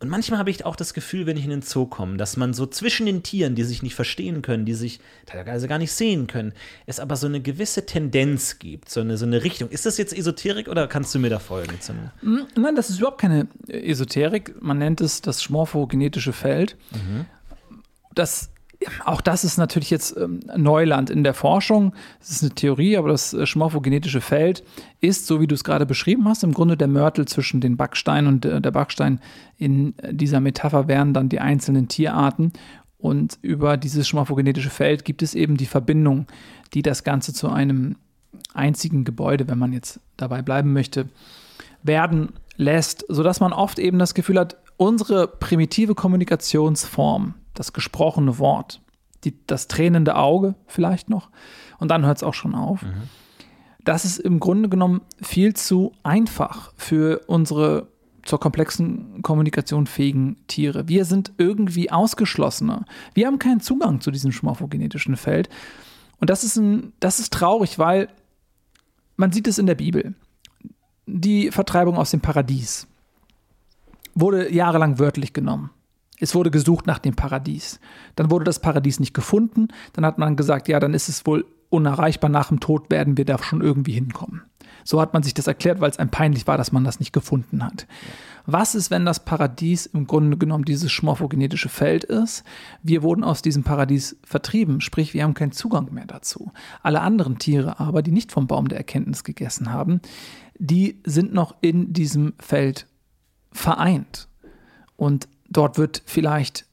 Und manchmal habe ich auch das Gefühl, wenn ich in den Zoo komme, dass man so zwischen den Tieren, die sich nicht verstehen können, die sich teilweise gar nicht sehen können, es aber so eine gewisse Tendenz gibt, so eine, so eine Richtung. Ist das jetzt Esoterik oder kannst du mir da folgen? Hm, nein, das ist überhaupt keine Esoterik. Man nennt es das schmorphogenetische Feld. Mhm. Das auch das ist natürlich jetzt ähm, Neuland in der Forschung. Das ist eine Theorie, aber das äh, schmorphogenetische Feld ist, so wie du es gerade beschrieben hast, im Grunde der Mörtel zwischen den Backsteinen und äh, der Backstein. In dieser Metapher wären dann die einzelnen Tierarten. Und über dieses schmorphogenetische Feld gibt es eben die Verbindung, die das Ganze zu einem einzigen Gebäude, wenn man jetzt dabei bleiben möchte, werden lässt, sodass man oft eben das Gefühl hat, unsere primitive Kommunikationsform, das gesprochene Wort, die, das tränende Auge vielleicht noch, und dann hört es auch schon auf. Mhm. Das ist im Grunde genommen viel zu einfach für unsere zur komplexen Kommunikation fähigen Tiere. Wir sind irgendwie ausgeschlossener. Wir haben keinen Zugang zu diesem schmorphogenetischen Feld. Und das ist, ein, das ist traurig, weil man sieht es in der Bibel. Die Vertreibung aus dem Paradies wurde jahrelang wörtlich genommen. Es wurde gesucht nach dem Paradies. Dann wurde das Paradies nicht gefunden. Dann hat man gesagt, ja, dann ist es wohl unerreichbar. Nach dem Tod werden wir da schon irgendwie hinkommen. So hat man sich das erklärt, weil es einem peinlich war, dass man das nicht gefunden hat. Was ist, wenn das Paradies im Grunde genommen dieses schmorphogenetische Feld ist? Wir wurden aus diesem Paradies vertrieben, sprich, wir haben keinen Zugang mehr dazu. Alle anderen Tiere aber, die nicht vom Baum der Erkenntnis gegessen haben, die sind noch in diesem Feld vereint. Und Dort wird vielleicht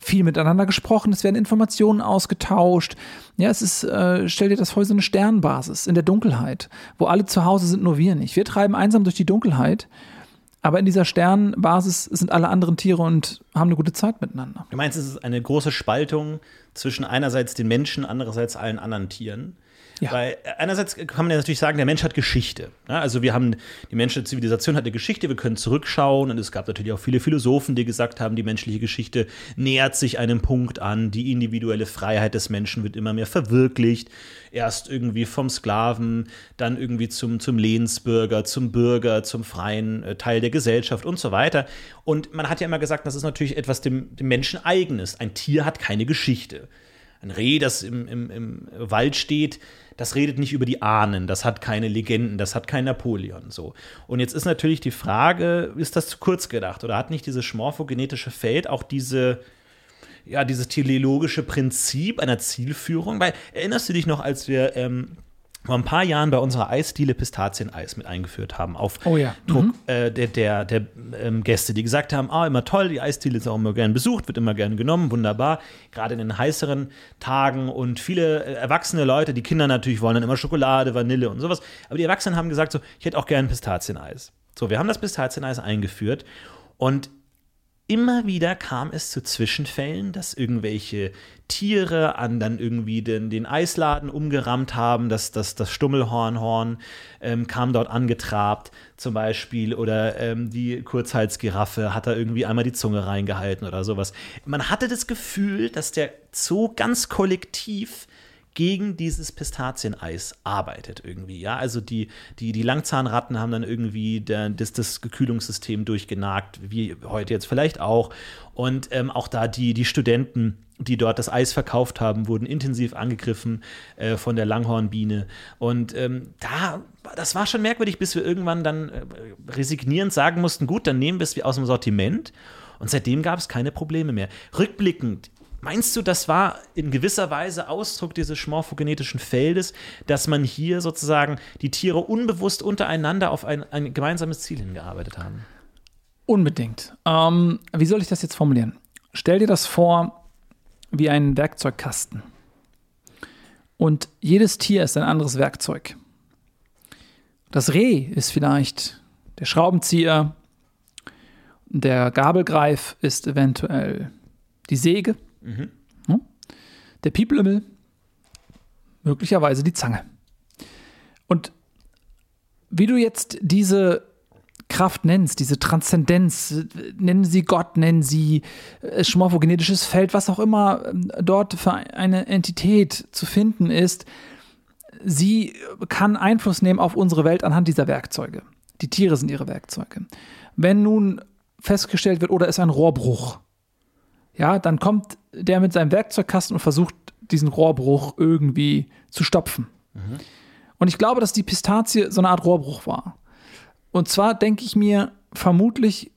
viel miteinander gesprochen, es werden Informationen ausgetauscht. Ja, es ist, äh, stell dir das vor, so eine Sternbasis in der Dunkelheit, wo alle zu Hause sind, nur wir nicht. Wir treiben einsam durch die Dunkelheit, aber in dieser Sternbasis sind alle anderen Tiere und haben eine gute Zeit miteinander. Du meinst, es ist eine große Spaltung zwischen einerseits den Menschen, andererseits allen anderen Tieren? Ja. Weil einerseits kann man ja natürlich sagen, der Mensch hat Geschichte. Ja, also wir haben, die menschliche Zivilisation hat eine Geschichte, wir können zurückschauen und es gab natürlich auch viele Philosophen, die gesagt haben, die menschliche Geschichte nähert sich einem Punkt an, die individuelle Freiheit des Menschen wird immer mehr verwirklicht. Erst irgendwie vom Sklaven, dann irgendwie zum, zum Lehnsbürger, zum Bürger, zum freien äh, Teil der Gesellschaft und so weiter. Und man hat ja immer gesagt, das ist natürlich etwas dem, dem Menschen eigenes. Ein Tier hat keine Geschichte ein Reh, das im, im, im Wald steht, das redet nicht über die Ahnen, das hat keine Legenden, das hat kein Napoleon. So. Und jetzt ist natürlich die Frage, ist das zu kurz gedacht oder hat nicht dieses schmorphogenetische Feld auch diese, ja, dieses teleologische Prinzip einer Zielführung? Weil erinnerst du dich noch, als wir ähm, vor ein paar Jahren bei unserer Eisdiele Pistazieneis mit eingeführt haben auf Oh ja. Druck Mhm. äh, der, der, der ähm, Gäste, die gesagt haben, ah, immer toll, die Eisdiele ist auch immer gern besucht, wird immer gern genommen, wunderbar, gerade in den heißeren Tagen und viele äh, erwachsene Leute, die Kinder natürlich wollen dann immer Schokolade, Vanille und sowas, aber die Erwachsenen haben gesagt so, ich hätte auch gern Pistazieneis. So, wir haben das Pistazieneis eingeführt und immer wieder kam es zu Zwischenfällen, dass irgendwelche Tiere an dann irgendwie den, den Eisladen umgerammt haben, dass das, das Stummelhornhorn ähm, kam dort angetrabt zum Beispiel oder ähm, die Kurzhalsgiraffe hat da irgendwie einmal die Zunge reingehalten oder sowas. Man hatte das Gefühl, dass der Zoo ganz kollektiv gegen dieses Pistazieneis arbeitet irgendwie, ja. Also die, die, die Langzahnratten haben dann irgendwie der, das, das Gekühlungssystem durchgenagt, wie heute jetzt vielleicht auch. Und ähm, auch da die, die Studenten, die dort das Eis verkauft haben, wurden intensiv angegriffen äh, von der Langhornbiene. Und ähm, da, das war schon merkwürdig, bis wir irgendwann dann äh, resignierend sagen mussten, gut, dann nehmen wir es aus dem Sortiment. Und seitdem gab es keine Probleme mehr. Rückblickend, Meinst du, das war in gewisser Weise Ausdruck dieses morphogenetischen Feldes, dass man hier sozusagen die Tiere unbewusst untereinander auf ein, ein gemeinsames Ziel hingearbeitet haben? Unbedingt. Ähm, wie soll ich das jetzt formulieren? Stell dir das vor wie einen Werkzeugkasten. Und jedes Tier ist ein anderes Werkzeug. Das Reh ist vielleicht der Schraubenzieher, der Gabelgreif ist eventuell die Säge, Mhm. Hm? der Pieplümmel möglicherweise die Zange. Und wie du jetzt diese Kraft nennst, diese Transzendenz, nennen sie Gott, nennen sie äh, morphogenetisches Feld, was auch immer ähm, dort für eine Entität zu finden ist, sie kann Einfluss nehmen auf unsere Welt anhand dieser Werkzeuge. Die Tiere sind ihre Werkzeuge. Wenn nun festgestellt wird, oder ist ein Rohrbruch, ja, dann kommt der mit seinem Werkzeugkasten und versucht, diesen Rohrbruch irgendwie zu stopfen. Und ich glaube, dass die Pistazie so eine Art Rohrbruch war. Und zwar denke ich mir, vermutlich,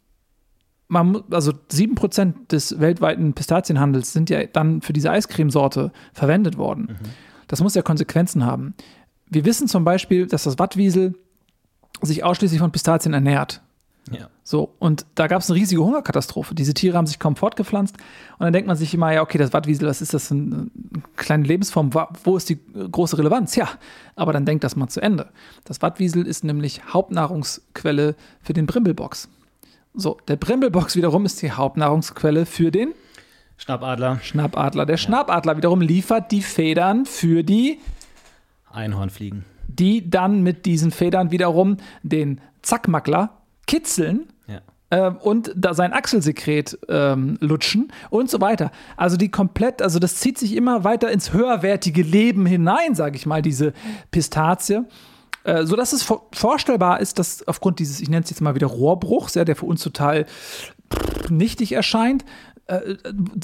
man, also 7% des weltweiten Pistazienhandels sind ja dann für diese Eiscremesorte verwendet worden. Das muss ja Konsequenzen haben. Wir wissen zum Beispiel, dass das Wattwiesel sich ausschließlich von Pistazien ernährt. Ja. So, und da gab es eine riesige Hungerkatastrophe. Diese Tiere haben sich kaum fortgepflanzt. Und dann denkt man sich immer, ja, okay, das Wattwiesel, was ist das? Eine kleine Lebensform. Wo ist die äh, große Relevanz? Ja, aber dann denkt das mal zu Ende. Das Wattwiesel ist nämlich Hauptnahrungsquelle für den Brimbelbox. So, der Brimbelbox wiederum ist die Hauptnahrungsquelle für den Schnappadler, Schnappadler. Der Schnappadler wiederum liefert die Federn für die, Einhornfliegen. die dann mit diesen Federn wiederum den Zackmackler kitzeln Ja. ähm, und da sein Achselsekret ähm, lutschen und so weiter. Also die komplett, also das zieht sich immer weiter ins höherwertige Leben hinein, sage ich mal, diese Pistazie. Äh, so dass es vor vorstellbar ist, dass aufgrund dieses, ich nenne es jetzt mal wieder Rohrbruchs, ja, der für uns total nichtig erscheint, äh,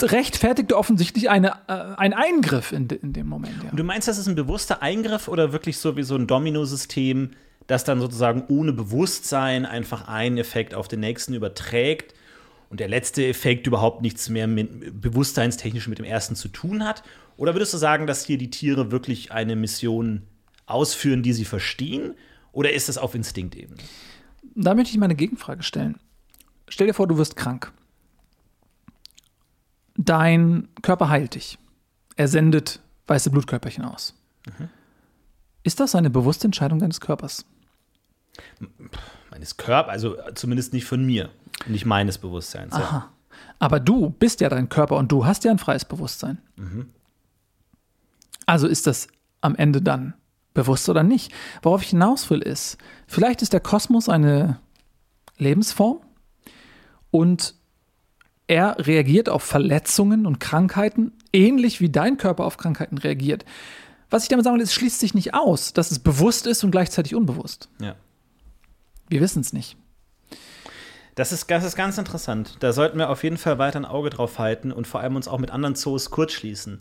rechtfertigte offensichtlich eine, äh, ein Eingriff in, de, in dem Moment. Ja. Und du meinst, das ist ein bewusster Eingriff oder wirklich so wie so ein Domino-System, das dann sozusagen ohne Bewusstsein einfach einen Effekt auf den nächsten überträgt und der letzte Effekt überhaupt nichts mehr mit bewusstseinstechnisch mit dem ersten zu tun hat? Oder würdest du sagen, dass hier die Tiere wirklich eine Mission ausführen, die sie verstehen? Oder ist das auf Instinktebene? Da möchte ich mal eine Gegenfrage stellen. Stell dir vor, du wirst krank. Dein Körper heilt dich. Er sendet weiße Blutkörperchen aus. Ist das eine bewusste Entscheidung deines Körpers? Meines Körpers, also zumindest nicht von mir, nicht meines Bewusstseins. Ja. Aha. Aber du bist ja dein Körper und du hast ja ein freies Bewusstsein. Also ist das am Ende dann bewusst oder nicht? Worauf ich hinaus will ist, vielleicht ist der Kosmos eine Lebensform und er reagiert auf Verletzungen und Krankheiten, ähnlich wie dein Körper auf Krankheiten reagiert. Was ich damit sagen will, es schließt sich nicht aus, dass es bewusst ist und gleichzeitig unbewusst. Ja. Wir wissen es nicht. Das ist, das ist ganz interessant. Da sollten wir auf jeden Fall weiter ein Auge drauf halten und vor allem uns auch mit anderen Zoos kurzschließen.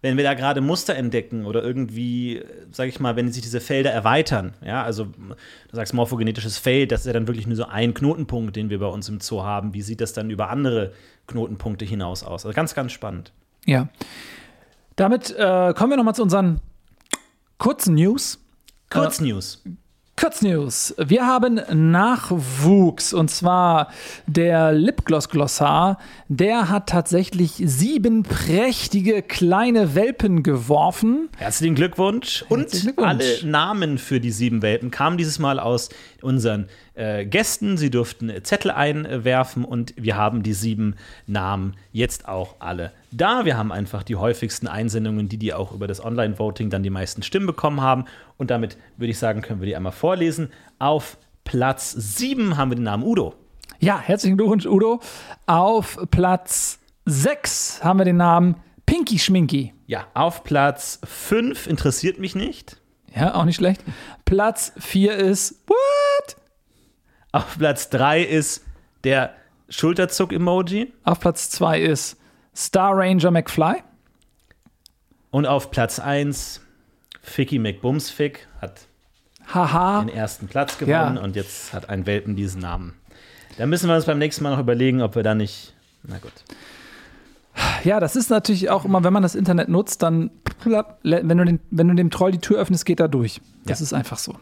Wenn wir da gerade Muster entdecken oder irgendwie, sag ich mal, wenn sich diese Felder erweitern, ja, also du sagst morphogenetisches Feld, das ist ja dann wirklich nur so ein Knotenpunkt, den wir bei uns im Zoo haben. Wie sieht das dann über andere Knotenpunkte hinaus aus? Also ganz, ganz spannend. Ja. Damit äh, kommen wir nochmal zu unseren kurzen News. Kurznews. Kurznews. Wir haben Nachwuchs und zwar der Lipgloss-Glossar. Der hat tatsächlich sieben prächtige kleine Welpen geworfen. Herzlichen Glückwunsch. Und Herzlichen Glückwunsch. alle Namen für die sieben Welpen kamen dieses Mal aus unseren äh, Gästen. Sie durften Zettel einwerfen und wir haben die sieben Namen jetzt auch alle da. Wir haben einfach die häufigsten Einsendungen, die die auch über das Online-Voting dann die meisten Stimmen bekommen haben. Und damit würde ich sagen, können wir die einmal vorlesen. Auf Platz sieben haben wir den Namen Udo. Ja, herzlichen Glückwunsch, Udo. Auf Platz 6 haben wir den Namen Pinky Schminky. Ja, auf Platz fünf interessiert mich nicht. Ja, auch nicht schlecht. Platz 4 ist What? Auf Platz drei ist der Schulterzuck-Emoji. Auf Platz 2 ist Star Ranger McFly. Und auf Platz 1 Ficky McBumsfick hat Haha. den ersten Platz gewonnen Ja. und jetzt hat ein Welpen diesen Namen. Da müssen wir uns beim nächsten Mal noch überlegen, ob wir da nicht. Na gut. Ja, das ist natürlich auch immer, wenn man das Internet nutzt, dann, wenn du, den, wenn du dem Troll die Tür öffnest, geht er durch. Das Ja. ist einfach so.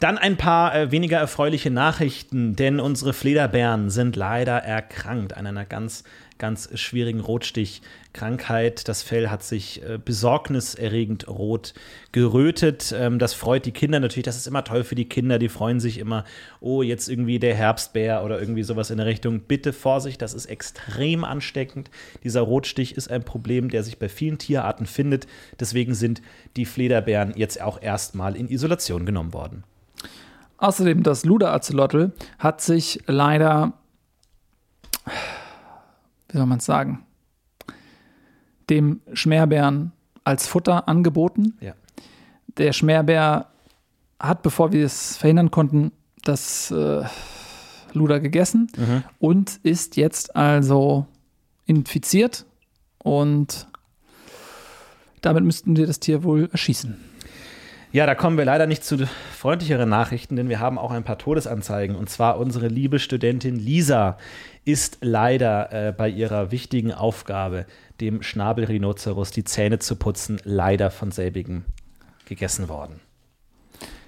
Dann ein paar äh, weniger erfreuliche Nachrichten, denn unsere Flederbären sind leider erkrankt an einer ganz, ganz schwierigen Rotstichkrankheit. Das Fell hat sich äh, besorgniserregend rot gerötet. Ähm, das freut die Kinder natürlich. Das ist immer toll für die Kinder. Die freuen sich immer, oh, jetzt irgendwie der Herbstbär oder irgendwie sowas in der Richtung. Bitte Vorsicht, das ist extrem ansteckend. Dieser Rotstich ist ein Problem, der sich bei vielen Tierarten findet. Deswegen sind die Flederbären jetzt auch erstmal in Isolation genommen worden. Außerdem, das Luder-Azelotl hat sich leider, wie soll man es sagen, dem Schmerbären als Futter angeboten. Ja. Der Schmerbär hat, bevor wir es verhindern konnten, das äh, Luder gegessen und ist jetzt also infiziert und damit müssten wir das Tier wohl erschießen. Ja, da kommen wir leider nicht zu freundlicheren Nachrichten, denn wir haben auch ein paar Todesanzeigen. Und zwar unsere liebe Studentin Lisa ist leider äh, bei ihrer wichtigen Aufgabe, dem Schnabelrhinoceros die Zähne zu putzen, leider von selbigem gegessen worden.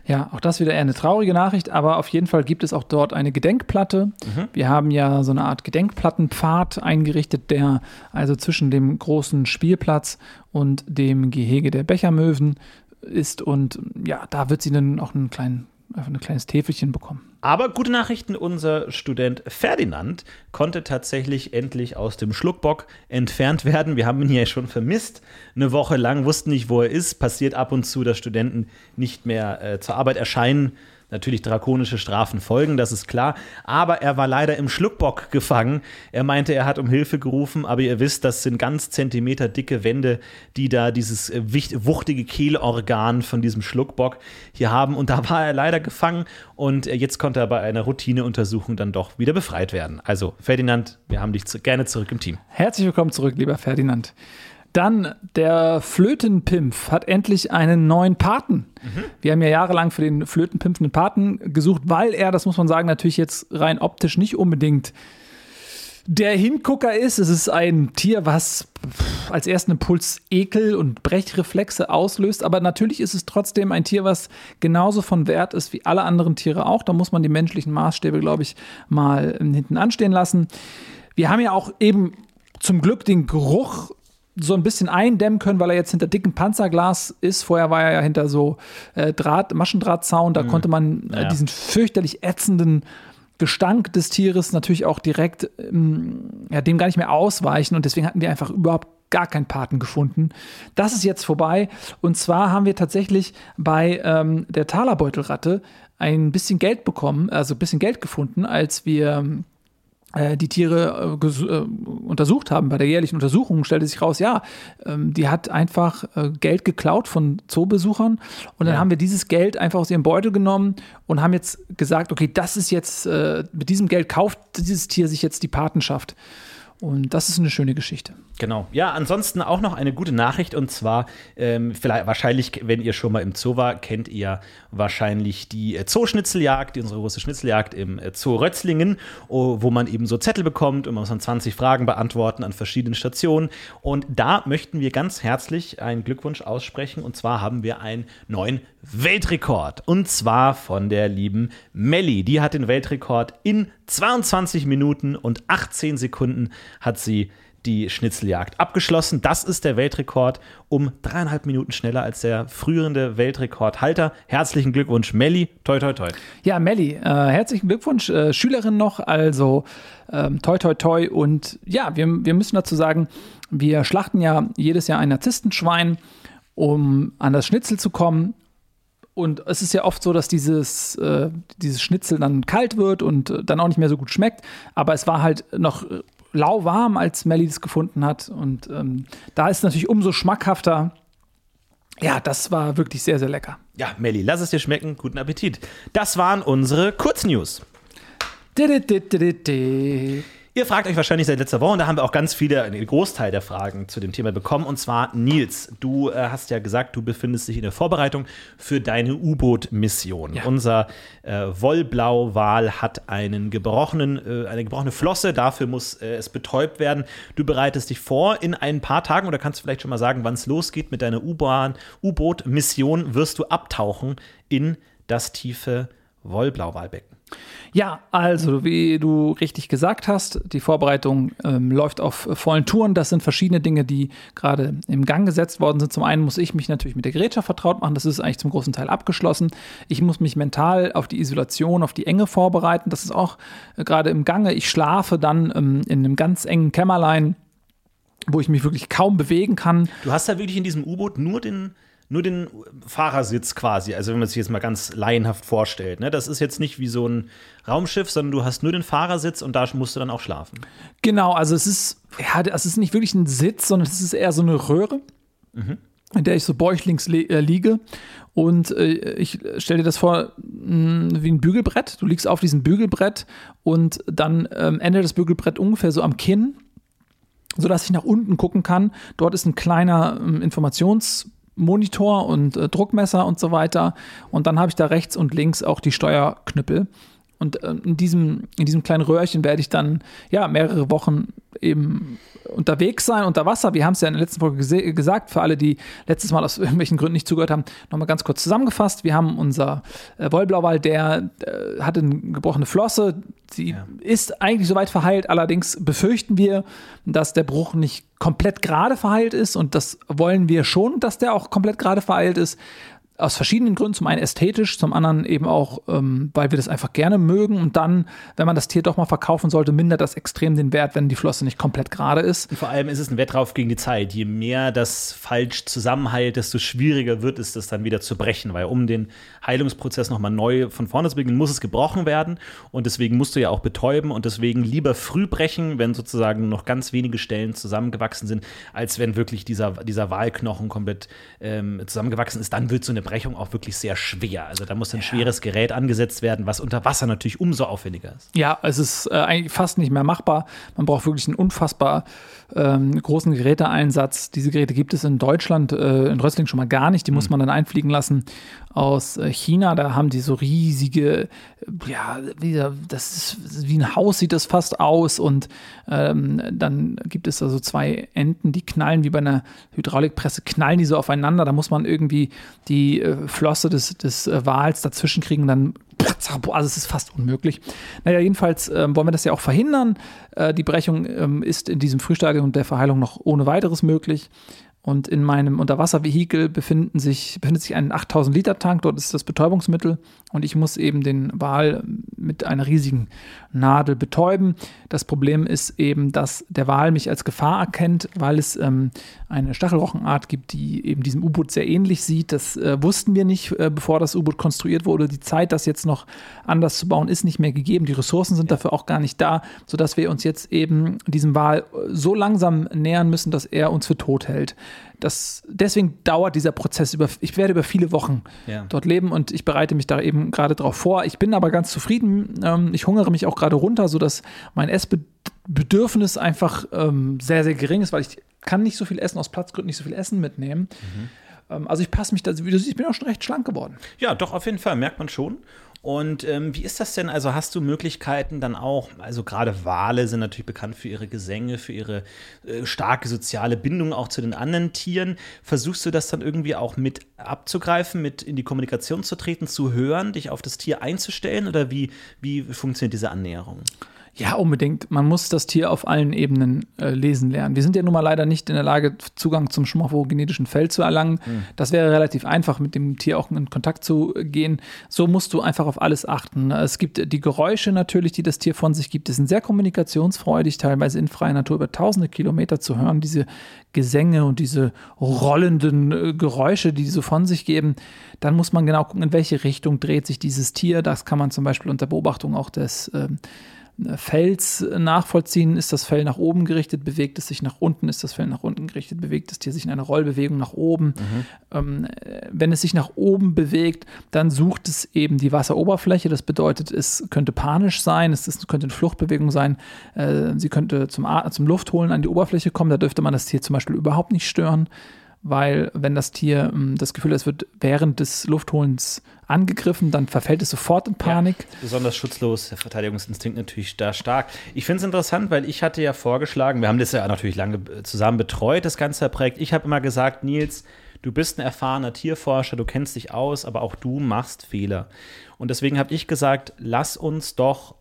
Ja, auch das wieder eher eine traurige Nachricht, aber auf jeden Fall gibt es auch dort eine Gedenkplatte. Wir haben ja so eine Art Gedenkplattenpfad eingerichtet, der also zwischen dem großen Spielplatz und dem Gehege der Bechermöwen ist. Und ja, da wird sie dann auch einen kleinen, einfach ein kleines Täfelchen bekommen. Aber gute Nachrichten, unser Student Ferdinand konnte tatsächlich endlich aus dem Schluckbock entfernt werden. Wir haben ihn ja schon vermisst. Eine Woche lang wussten nicht, wo er ist. Passiert ab und zu, dass Studenten nicht mehr äh, zur Arbeit erscheinen. Natürlich drakonische Strafen folgen, das ist klar. Aber er war leider im Schluckbock gefangen. Er meinte, er hat um Hilfe gerufen, aber ihr wisst, das sind ganz Zentimeter dicke Wände, die da dieses äh, wuchtige Kehlorgan von diesem Schluckbock hier haben. Und da war er leider gefangen und äh, jetzt konnte er bei einer Routineuntersuchung dann doch wieder befreit werden. Also, Ferdinand, wir haben dich gerne zurück im Team. Herzlich willkommen zurück, lieber Ferdinand. Dann der Flötenpimpf hat endlich einen neuen Paten. Wir haben ja jahrelang für den Flötenpimpf einen Paten gesucht, weil er, das muss man sagen, natürlich jetzt rein optisch nicht unbedingt der Hingucker ist. Es ist ein Tier, was als ersten Impuls Ekel und Brechreflexe auslöst. Aber natürlich ist es trotzdem ein Tier, was genauso von Wert ist wie alle anderen Tiere auch. Da muss man die menschlichen Maßstäbe, glaube ich, mal hinten anstehen lassen. Wir haben ja auch eben zum Glück den Geruch so ein bisschen eindämmen können, weil er jetzt hinter dickem Panzerglas ist. Vorher war er ja hinter so äh, Draht, Maschendrahtzaun. Da konnte man äh, Ja. diesen fürchterlich ätzenden Gestank des Tieres natürlich auch direkt ähm, ja, dem gar nicht mehr ausweichen. Und deswegen hatten wir einfach überhaupt gar keinen Paten gefunden. Das ist jetzt vorbei. Und zwar haben wir tatsächlich bei ähm, der Talerbeutelratte ein bisschen Geld bekommen, also ein bisschen Geld gefunden, als wir ähm, äh, die Tiere äh, äh, untersucht haben. Bei der jährlichen Untersuchung stellte sich raus, ja, ähm, die hat einfach äh, Geld geklaut von Zoobesuchern. Und dann Ja. haben wir dieses Geld einfach aus ihrem Beutel genommen und haben jetzt gesagt, okay, das ist jetzt, äh, mit diesem Geld kauft dieses Tier sich jetzt die Patenschaft. Und das ist eine schöne Geschichte. Genau. Ja, ansonsten auch noch eine gute Nachricht und zwar, ähm, vielleicht wahrscheinlich, wenn ihr schon mal im Zoo war, kennt ihr wahrscheinlich die äh, Zooschnitzeljagd, die unsere große Schnitzeljagd im äh, Zoo Rötzlingen, oh, wo man eben so Zettel bekommt und man muss dann 20 Fragen beantworten an verschiedenen Stationen. Und da möchten wir ganz herzlich einen Glückwunsch aussprechen und zwar haben wir einen neuen Weltrekord und zwar von der lieben Melli. Die hat den Weltrekord in 22 Minuten und 18 Sekunden hat sie die Schnitzeljagd abgeschlossen. Das ist der Weltrekord um dreieinhalb Minuten schneller als der frühere Weltrekordhalter. Herzlichen Glückwunsch, Melli. Toi, toi, toi. Ja, Melli, äh, herzlichen Glückwunsch. Äh, Schülerin noch, also ähm, toi, toi, toi. Und ja, wir, wir müssen dazu sagen, wir schlachten ja jedes Jahr ein Narzisstenschwein, um an das Schnitzel zu kommen. Und es ist ja oft so, dass dieses, äh, dieses Schnitzel dann kalt wird und äh, dann auch nicht mehr so gut schmeckt. Aber es war halt noch äh, lauwarm, als Melly es gefunden hat. Und ähm, da ist es natürlich umso schmackhafter. Ja, das war wirklich sehr, sehr lecker. Ja, Melli, lass es dir schmecken. Guten Appetit. Das waren unsere Kurznews. Ihr fragt euch wahrscheinlich seit letzter Woche, und da haben wir auch ganz viele, einen Großteil der Fragen zu dem Thema bekommen. Und zwar, Nils, du äh, hast ja gesagt, du befindest dich in der Vorbereitung für deine U-Boot-Mission. Ja. Unser äh, Wollblau-Wal hat einen gebrochenen, äh, eine gebrochene Flosse, dafür muss äh, es betäubt werden. Du bereitest dich vor in ein paar Tagen, oder kannst du vielleicht schon mal sagen, wann es losgeht mit deiner U-Boot-Mission, wirst du abtauchen in das tiefe Wollblau-Walbecken. Ja, also wie du richtig gesagt hast, die Vorbereitung ähm, läuft auf vollen Touren. Das sind verschiedene Dinge, die gerade im Gang gesetzt worden sind. Zum einen muss ich mich natürlich mit der Gerätschaft vertraut machen. Das ist eigentlich zum großen Teil abgeschlossen. Ich muss mich mental auf die Isolation, auf die Enge vorbereiten. Das ist auch äh, gerade im Gange. Ich schlafe dann ähm, in einem ganz engen Kämmerlein wo ich mich wirklich kaum bewegen kann. Du hast da wirklich in diesem U-Boot nur den nur den Fahrersitz quasi, also wenn man sich jetzt mal ganz laienhaft vorstellt. Ne? Das ist jetzt nicht wie so ein Raumschiff, sondern du hast nur den Fahrersitz und da musst du dann auch schlafen. Genau, also es ist, ja, es ist nicht wirklich ein Sitz, sondern es ist eher so eine Röhre. Mhm in der ich so bäuchlings äh, liege. Und äh, ich stelle dir das vor mh, hm, wie ein Bügelbrett. Du liegst auf diesem Bügelbrett und dann ähm, endet das Bügelbrett ungefähr so am Kinn, sodass ich nach unten gucken kann. Dort ist ein kleiner ähm, Informations- Monitor und äh, Druckmesser und so weiter. Und dann habe ich da rechts und links auch die Steuerknüppel. Und äh, in, diesem, in diesem kleinen Röhrchen werde ich dann ja mehrere Wochen eben unterwegs sein unter Wasser. Wir haben es ja in der letzten Folge gesagt, für alle, die letztes Mal aus irgendwelchen Gründen nicht zugehört haben, nochmal ganz kurz zusammengefasst. Wir haben unser äh, Wollblauwal, der äh, hatte eine gebrochene Flosse. Sie ja. ist eigentlich soweit verheilt, allerdings befürchten wir, dass der Bruch nicht komplett gerade verheilt ist und das wollen wir schon, dass der auch komplett gerade verheilt ist aus verschiedenen Gründen. Zum einen ästhetisch, zum anderen eben auch, ähm, weil wir das einfach gerne mögen. Und dann, wenn man das Tier doch mal verkaufen sollte, mindert das extrem den Wert, wenn die Flosse nicht komplett gerade ist. Und vor allem ist es ein Wettrauf gegen die Zeit. Je mehr das falsch zusammenheilt, desto schwieriger wird es, das dann wieder zu brechen. Weil um den Heilungsprozess nochmal neu von vorne zu beginnen, muss es gebrochen werden. Und deswegen musst du ja auch betäuben. Und deswegen lieber früh brechen, wenn sozusagen noch ganz wenige Stellen zusammengewachsen sind, als wenn wirklich dieser, dieser Wahlknochen komplett ähm, zusammengewachsen ist. Dann wird so eine Brechung auch wirklich sehr schwer. Also da muss ein ja. schweres Gerät angesetzt werden, was unter Wasser natürlich umso aufwendiger ist. Ja, es ist äh, eigentlich fast nicht mehr machbar. Man braucht wirklich einen unfassbar ähm, großen Geräteeinsatz. Diese Geräte gibt es in Deutschland, äh, in Rössling schon mal gar nicht. Die mhm. muss man dann einfliegen lassen aus äh, China. Da haben die so riesige, ja, das ist wie ein Haus sieht das fast aus. Und ähm, dann gibt es da so zwei Enden, die knallen wie bei einer Hydraulikpresse, knallen die so aufeinander. Da muss man irgendwie die äh, Flosse des, des äh, Wals dazwischen kriegen. Dann also es ist fast unmöglich. Naja, jedenfalls ähm, wollen wir das ja auch verhindern. Äh, die Brechung ähm, ist in diesem Frühstadium der Verheilung noch ohne weiteres möglich. Und in meinem Unterwasservehikel befinden sich, befindet sich ein 8000 Liter Tank, dort ist das Betäubungsmittel und ich muss eben den Wal mit einer riesigen Nadel betäuben. Das Problem ist eben, dass der Wal mich als Gefahr erkennt, weil es ähm, eine Stachelrochenart gibt, die eben diesem U-Boot sehr ähnlich sieht. Das äh, wussten wir nicht, äh, bevor das U-Boot konstruiert wurde. Die Zeit, das jetzt noch anders zu bauen, ist nicht mehr gegeben. Die Ressourcen sind dafür auch gar nicht da, sodass wir uns jetzt eben diesem Wal so langsam nähern müssen, dass er uns für tot hält. Das, deswegen dauert dieser Prozess über, ich werde über viele Wochen ja. dort leben und ich bereite mich da eben gerade drauf vor. Ich bin aber ganz zufrieden. Ähm, ich hungere mich auch gerade runter, sodass mein Essbedarf Bedürfnis einfach ähm, sehr, sehr gering ist, weil ich kann nicht so viel essen, aus Platzgründen nicht so viel Essen mitnehmen. Mhm. also ich passe mich da, wie du siehst, ich bin auch schon recht schlank geworden. Ja, doch, auf jeden Fall, merkt man schon. Und ähm, wie ist das denn? Also hast du Möglichkeiten dann auch, also gerade Wale sind natürlich bekannt für ihre Gesänge, für ihre äh, starke soziale Bindung auch zu den anderen Tieren. Versuchst du das dann irgendwie auch mit abzugreifen, mit in die Kommunikation zu treten, zu hören, dich auf das Tier einzustellen oder wie, wie funktioniert diese Annäherung? Ja, unbedingt. Man muss das Tier auf allen Ebenen äh, lesen lernen. Wir sind ja nun mal leider nicht in der Lage, Zugang zum morphogenetischen Feld zu erlangen. Mhm. Das wäre relativ einfach, mit dem Tier auch in Kontakt zu gehen. So musst du einfach auf alles achten. Es gibt die Geräusche natürlich, die das Tier von sich gibt. Die sind sehr kommunikationsfreudig, teilweise in freier Natur über tausende Kilometer zu hören. Diese Gesänge und diese rollenden äh, Geräusche, die so von sich geben. Dann muss man genau gucken, in welche Richtung dreht sich dieses Tier. Das kann man zum Beispiel unter Beobachtung auch des äh, Fells nachvollziehen. Ist das Fell nach oben gerichtet, bewegt es sich nach unten, ist das Fell nach unten gerichtet, bewegt das Tier sich in eine Rollbewegung nach oben. Mhm. Ähm, wenn es sich nach oben bewegt, dann sucht es eben die Wasseroberfläche. Das bedeutet, es könnte panisch sein, es ist, könnte eine Fluchtbewegung sein, äh, sie könnte zum, zum Luftholen an die Oberfläche kommen. Da dürfte man das Tier zum Beispiel überhaupt nicht stören weil wenn das Tier ähm, das Gefühl hat, es wird während des Luftholens angegriffen, dann verfällt es sofort in Panik. Ja, besonders schutzlos, der Verteidigungsinstinkt natürlich da stark. Ich finde es interessant, weil ich hatte ja vorgeschlagen, wir haben das ja natürlich lange zusammen betreut, das ganze Projekt. Ich habe immer gesagt, Nils, du bist ein erfahrener Tierforscher, du kennst dich aus, aber auch du machst Fehler. Und deswegen habe ich gesagt, lass uns doch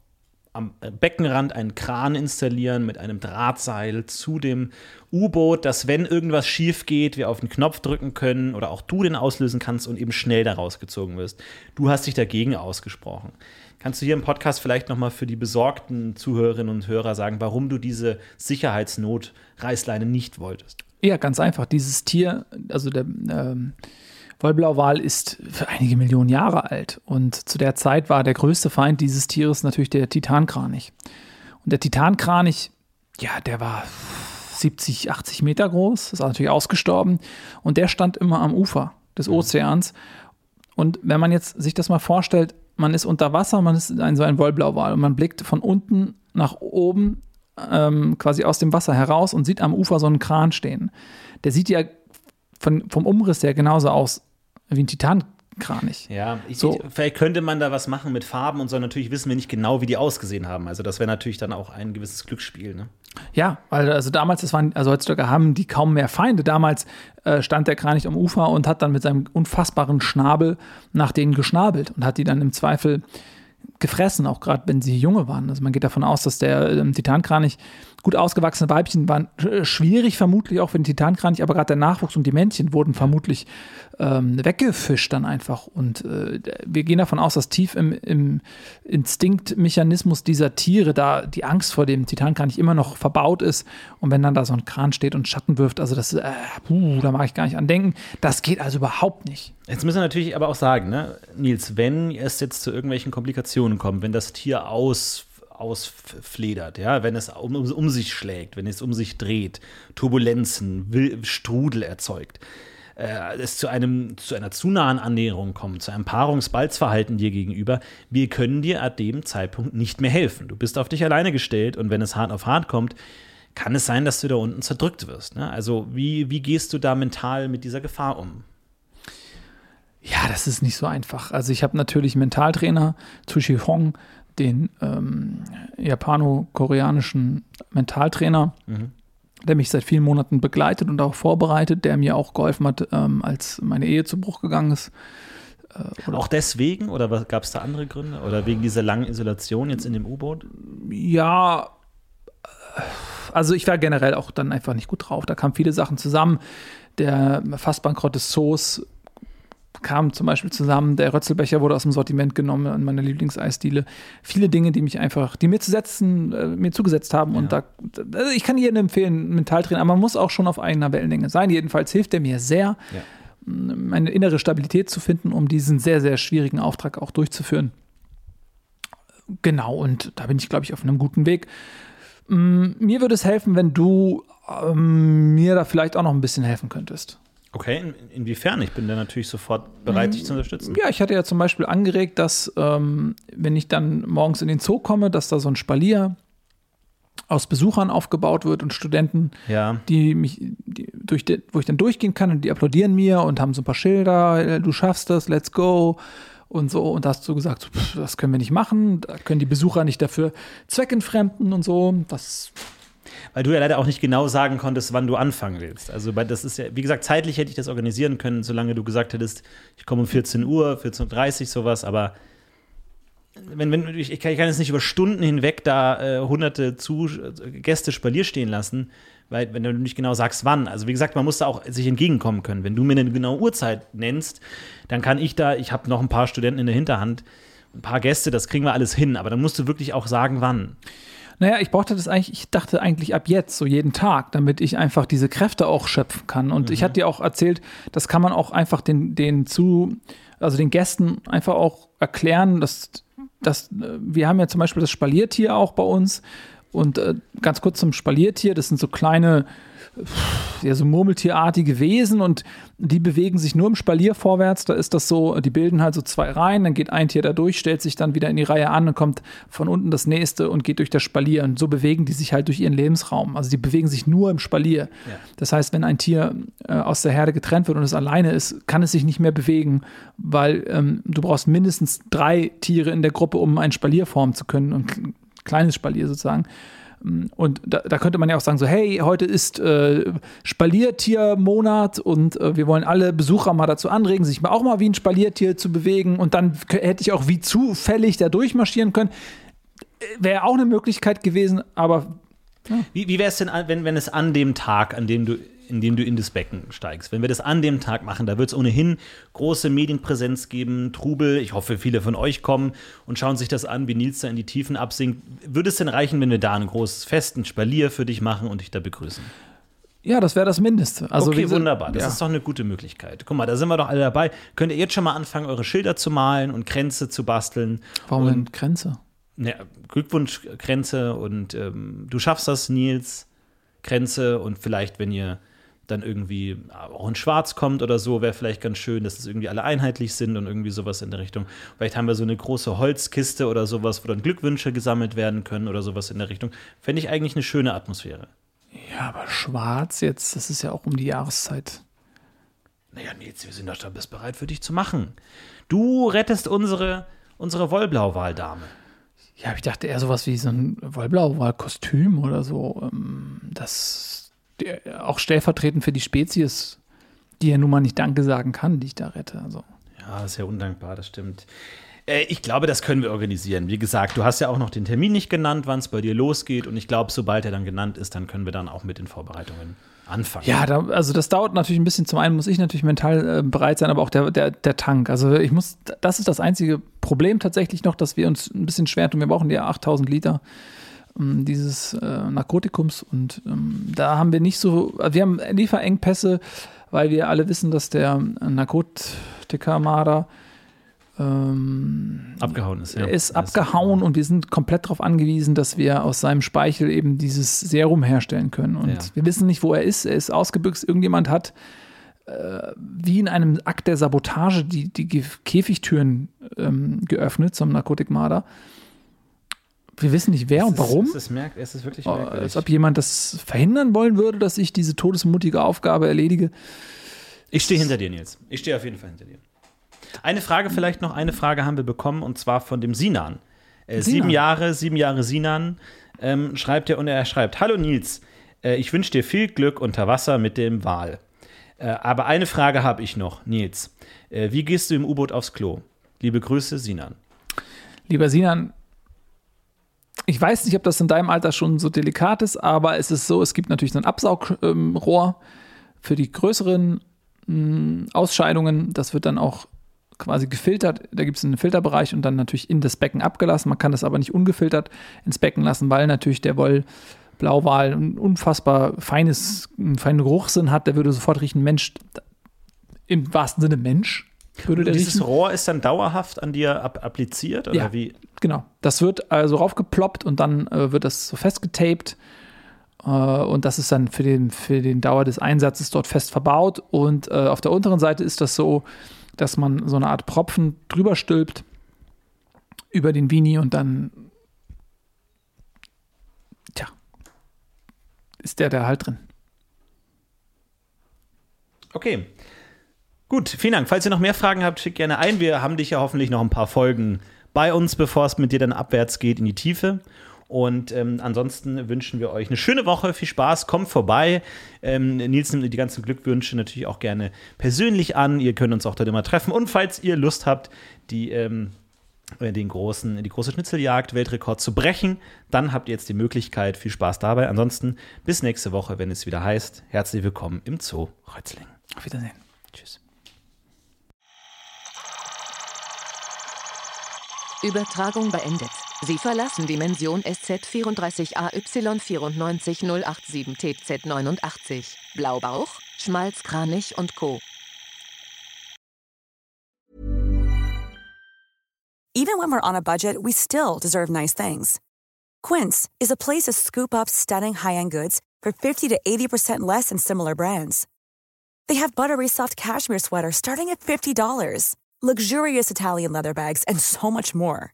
am Beckenrand einen Kran installieren mit einem Drahtseil zu dem U-Boot, dass wenn irgendwas schief geht, wir auf den Knopf drücken können oder auch du den auslösen kannst und eben schnell da rausgezogen wirst. Du hast dich dagegen ausgesprochen. Kannst du hier im Podcast vielleicht noch mal für die besorgten Zuhörerinnen und Hörer sagen, warum du diese Sicherheitsnotreißleine nicht wolltest? Ja, ganz einfach. Dieses Tier, also der ähm Wollblauwal ist für einige Millionen Jahre alt und zu der Zeit war der größte Feind dieses Tieres natürlich der Titankranich. Und der Titankranich, ja, der war 70, 80 Meter groß, ist natürlich ausgestorben und der stand immer am Ufer des mhm. Ozeans. Und wenn man jetzt sich das mal vorstellt, man ist unter Wasser, man ist ein, so ein Wollblauwal und man blickt von unten nach oben ähm, quasi aus dem Wasser heraus und sieht am Ufer so einen Kran stehen. Der sieht ja von, vom Umriss her genauso aus wie ein Titankranich. Ja, ich, so. vielleicht könnte man da was machen mit Farben und so. Natürlich wissen wir nicht genau, wie die ausgesehen haben. Also das wäre natürlich dann auch ein gewisses Glücksspiel. Ne? Ja, weil also damals, das waren, also heutzutage haben die kaum mehr Feinde. Damals äh, stand der Kranich am Ufer und hat dann mit seinem unfassbaren Schnabel nach denen geschnabelt und hat die dann im Zweifel gefressen, auch gerade wenn sie junge waren. Also man geht davon aus, dass der ähm, Titankranich gut ausgewachsene Weibchen waren schwierig vermutlich auch für den Titankranich, aber gerade der Nachwuchs und die Männchen wurden vermutlich ähm, weggefischt dann einfach. Und äh, wir gehen davon aus, dass tief im, im, Instinktmechanismus dieser Tiere da die Angst vor dem Titankranich immer noch verbaut ist. Und wenn dann da so ein Kran steht und Schatten wirft, also das, äh, puh, da mag ich gar nicht an denken. Das geht also überhaupt nicht. Jetzt müssen wir natürlich aber auch sagen, ne, Nils, wenn es jetzt zu irgendwelchen Komplikationen kommt, wenn das Tier aus ausfledert, ja, wenn es um, um, sich schlägt, wenn es um sich dreht, Turbulenzen, Will, Strudel erzeugt, äh, es zu, einem, zu einer zu nahen Annäherung kommt, zu einem Paarungsbalzverhalten dir gegenüber, wir können dir ab dem Zeitpunkt nicht mehr helfen. Du bist auf dich alleine gestellt und wenn es hart auf hart kommt, kann es sein, dass du da unten zerdrückt wirst. Ne? Also wie, wie gehst du da mental mit dieser Gefahr um? Ja, das ist nicht so einfach. Also ich habe natürlich Mentaltrainer, Tsushi Hong, den ähm, japano-koreanischen Mentaltrainer, mhm. der mich seit vielen Monaten begleitet und auch vorbereitet, der mir auch geholfen hat, ähm, als meine Ehe zu Bruch gegangen ist. Äh, auch deswegen oder gab es da andere Gründe? Oder wegen dieser langen Isolation jetzt in dem U-Boot? Ja, äh, also ich war generell auch dann einfach nicht gut drauf. Da kamen viele Sachen zusammen. Der Fassbankrott des Zoos kam zum Beispiel zusammen, der Rötzelbecher wurde aus dem Sortiment genommen an meiner Lieblingseisdiele. Viele Dinge, die mich einfach, die mir zu setzen, äh, mir zugesetzt haben. Ja. Und da, also ich kann jedem empfehlen, Mentaltrainer, aber man muss auch schon auf eigener Wellenlänge sein. Jedenfalls hilft er mir sehr, ja. meine innere Stabilität zu finden, um diesen sehr, sehr schwierigen Auftrag auch durchzuführen. Genau, und da bin ich, glaube ich, auf einem guten Weg. Mir würde es helfen, wenn du ähm, mir da vielleicht auch noch ein bisschen helfen könntest. Okay, in, inwiefern? Ich bin da natürlich sofort bereit, dich zu unterstützen. Ja, ich hatte ja zum Beispiel angeregt, dass, ähm, wenn ich dann morgens in den Zoo komme, dass da so ein Spalier aus Besuchern aufgebaut wird und Studenten, Ja. die mich, die, durch die, wo ich dann durchgehen kann und die applaudieren mir und haben so ein paar Schilder, äh, du schaffst das, let's go und so. Und da hast du gesagt, pff, das können wir nicht machen, da können die Besucher nicht dafür zweckentfremden und so. Das, Weil du ja leider auch nicht genau sagen konntest, wann du anfangen willst. Also, weil das ist ja, wie gesagt, zeitlich hätte ich das organisieren können, solange du gesagt hättest, ich komme um 14 Uhr, 14.30 Uhr, sowas, aber wenn, wenn, ich, kann, ich kann jetzt nicht über Stunden hinweg da äh, hunderte Zu Gäste Spalier stehen lassen, weil wenn du nicht genau sagst, wann. Also wie gesagt, man muss da auch sich entgegenkommen können. Wenn du mir eine genaue Uhrzeit nennst, dann kann ich da, ich habe noch ein paar Studenten in der Hinterhand, ein paar Gäste, das kriegen wir alles hin, aber dann musst du wirklich auch sagen, wann. Naja, ich brauchte das eigentlich, ich dachte eigentlich ab jetzt, so jeden Tag, damit ich einfach diese Kräfte auch schöpfen kann. Und ich hatte dir auch erzählt, das kann man auch einfach den, den zu, also den Gästen einfach auch erklären, dass, dass äh, wir haben ja zum Beispiel das Spaliertier auch bei uns. Und äh, ganz kurz zum Spaliertier, das sind so kleine, ja, so murmeltierartige Wesen und die bewegen sich nur im Spalier vorwärts. Da ist das so, die bilden halt so zwei Reihen, dann geht ein Tier da durch, stellt sich dann wieder in die Reihe an und kommt von unten das nächste und geht durch das Spalier. Und so bewegen die sich halt durch ihren Lebensraum. Also die bewegen sich nur im Spalier. Das heißt, wenn ein Tier äh, aus der Herde getrennt wird und es alleine ist, kann es sich nicht mehr bewegen, weil ähm, du brauchst mindestens drei Tiere in der Gruppe, um ein Spalier formen zu können. Und kleines Spalier sozusagen. Und da, da, könnte man ja auch sagen, so, hey, heute ist äh, Spaliertiermonat und äh, wir wollen alle Besucher mal dazu anregen, sich mal auch mal wie ein Spaliertier zu bewegen. Und dann hätte ich auch wie zufällig da durchmarschieren können. Wäre auch eine Möglichkeit gewesen, aber Wie, wie wäre es denn, wenn, wenn es an dem Tag, an dem du, in dem du in das Becken steigst, wenn wir das an dem Tag machen, da wird es ohnehin große Medienpräsenz geben, Trubel. Ich hoffe, viele von euch kommen und schauen sich das an, wie Nils da in die Tiefen absinkt. Würde es denn reichen, wenn wir da ein großes Fest, ein Spalier für dich machen und dich da begrüßen? ja, das wäre das Mindeste. Also, okay, wunderbar. Das ja. ist doch eine gute Möglichkeit. Guck mal, da sind wir doch alle dabei. Könnt ihr jetzt schon mal anfangen, eure Schilder zu malen und Kränze zu basteln? Warum und denn Grenze? Ja, Glückwunsch, Kränze und ähm, du schaffst das, Nils, Kränze und vielleicht, wenn ihr dann irgendwie auch in Schwarz kommt oder so, wäre vielleicht ganz schön, dass es irgendwie alle einheitlich sind und irgendwie sowas in der Richtung. Vielleicht haben wir so eine große Holzkiste oder sowas, wo dann Glückwünsche gesammelt werden können oder sowas in der Richtung. Fände ich eigentlich eine schöne Atmosphäre. Ja, aber schwarz jetzt, das ist ja auch um die Jahreszeit. Naja, Nils, wir sind doch da bist bereit für dich zu machen. Du rettest unsere, unsere Wollblau-Wahldame. Ja, ich dachte eher sowas wie so ein Wollblau-Kostüm oder so. ähm, Das auch stellvertretend für die Spezies, die ja nun mal nicht Danke sagen kann, die ich da rette. Also. Ja, ja undankbar, das stimmt. Äh, ich glaube, das können wir organisieren. Wie gesagt, du hast ja auch noch den Termin nicht genannt, wann es bei dir losgeht. Und ich glaube, sobald er dann genannt ist, dann können wir dann auch mit den Vorbereitungen anfangen. Ja, da, also das dauert natürlich ein bisschen. Zum einen muss ich natürlich mental äh, bereit sein, aber auch der, der, der Tank. Also ich muss, das ist das einzige Problem tatsächlich noch, dass wir uns ein bisschen schwer tun. Wir brauchen ja 8000 Liter ähm, dieses äh, Narkotikums und ähm, da haben wir nicht so, wir haben Lieferengpässe, weil wir alle wissen, dass der Narkotikermarder ähm, Abgehauen ist, ja. er ist abgehauen und wir sind komplett darauf angewiesen, dass wir aus seinem Speichel eben dieses Serum herstellen können. Und Ja. wir wissen nicht, wo er ist. Er ist ausgebüxt. Irgendjemand hat äh, wie in einem Akt der Sabotage die, die Käfigtüren ähm, geöffnet zum Narkotikmarder. Wir wissen nicht wer und warum. Es ist, merk es ist wirklich Äh, merkwürdig. Als ob jemand das verhindern wollen würde, dass ich diese todesmutige Aufgabe erledige. Ich stehe hinter dir, Nils. Ich stehe auf jeden Fall hinter dir. Eine Frage vielleicht noch, eine Frage haben wir bekommen und zwar von dem Sinan. Äh, Sinan. sieben Jahre, sieben Jahre Sinan ähm, schreibt er und er schreibt: Hallo Nils, äh, ich wünsche dir viel Glück unter Wasser mit dem Wal. Äh, aber eine Frage habe ich noch, Nils. Äh, wie gehst du im U-Boot aufs Klo? Liebe Grüße, Sinan. Lieber Sinan, ich weiß nicht, ob das in deinem Alter schon so delikat ist, aber es ist so, es gibt natürlich so ein Absaugrohr für die größeren mh, Ausscheidungen. Das wird dann auch quasi gefiltert. Da gibt es einen Filterbereich und dann natürlich in das Becken abgelassen. Man kann das aber nicht ungefiltert ins Becken lassen, weil natürlich der Wollblauwal ein unfassbar feines, einen feinen Geruchssinn hat. Der würde sofort riechen, Mensch, im wahrsten Sinne Mensch würde der Dieses riechen. Rohr ist dann dauerhaft an dir ab appliziert? Oder Ja. wie? Genau. Das wird also raufgeploppt und dann äh, wird das so festgetaped. Äh, und das ist dann für den, für den Dauer des Einsatzes dort fest verbaut. Und äh, auf der unteren Seite ist das so, dass man so eine Art Propfen drüber stülpt über den Vini und dann, tja, ist der der halt drin. Okay. Gut, vielen Dank. Falls ihr noch mehr Fragen habt, schickt gerne ein. Wir haben dich ja hoffentlich noch ein paar Folgen bei uns, bevor es mit dir dann abwärts geht in die Tiefe. Und ähm, ansonsten wünschen wir euch eine schöne Woche, viel Spaß, kommt vorbei. Ähm, Nils nimmt die ganzen Glückwünsche natürlich auch gerne persönlich an. Ihr könnt uns auch dort immer treffen. Und falls ihr Lust habt, die, ähm, äh, den großen, die große Schnitzeljagd, Weltrekord zu brechen, dann habt ihr jetzt die Möglichkeit. Viel Spaß dabei. Ansonsten bis nächste Woche, wenn es wieder heißt. Herzlich willkommen im Zoo Rötzling. Auf Wiedersehen. Tschüss. Übertragung beendet. Sie verlassen Dimension SZ34089-087-TZ89. Blaubauch, Schmalzkranich und Co. Even when we're on a budget, we still deserve nice things. Quince is a place to scoop up stunning high-end goods for 50 to 80% less than similar brands. They have buttery soft cashmere sweaters starting at $50, luxurious Italian leather bags, and so much more.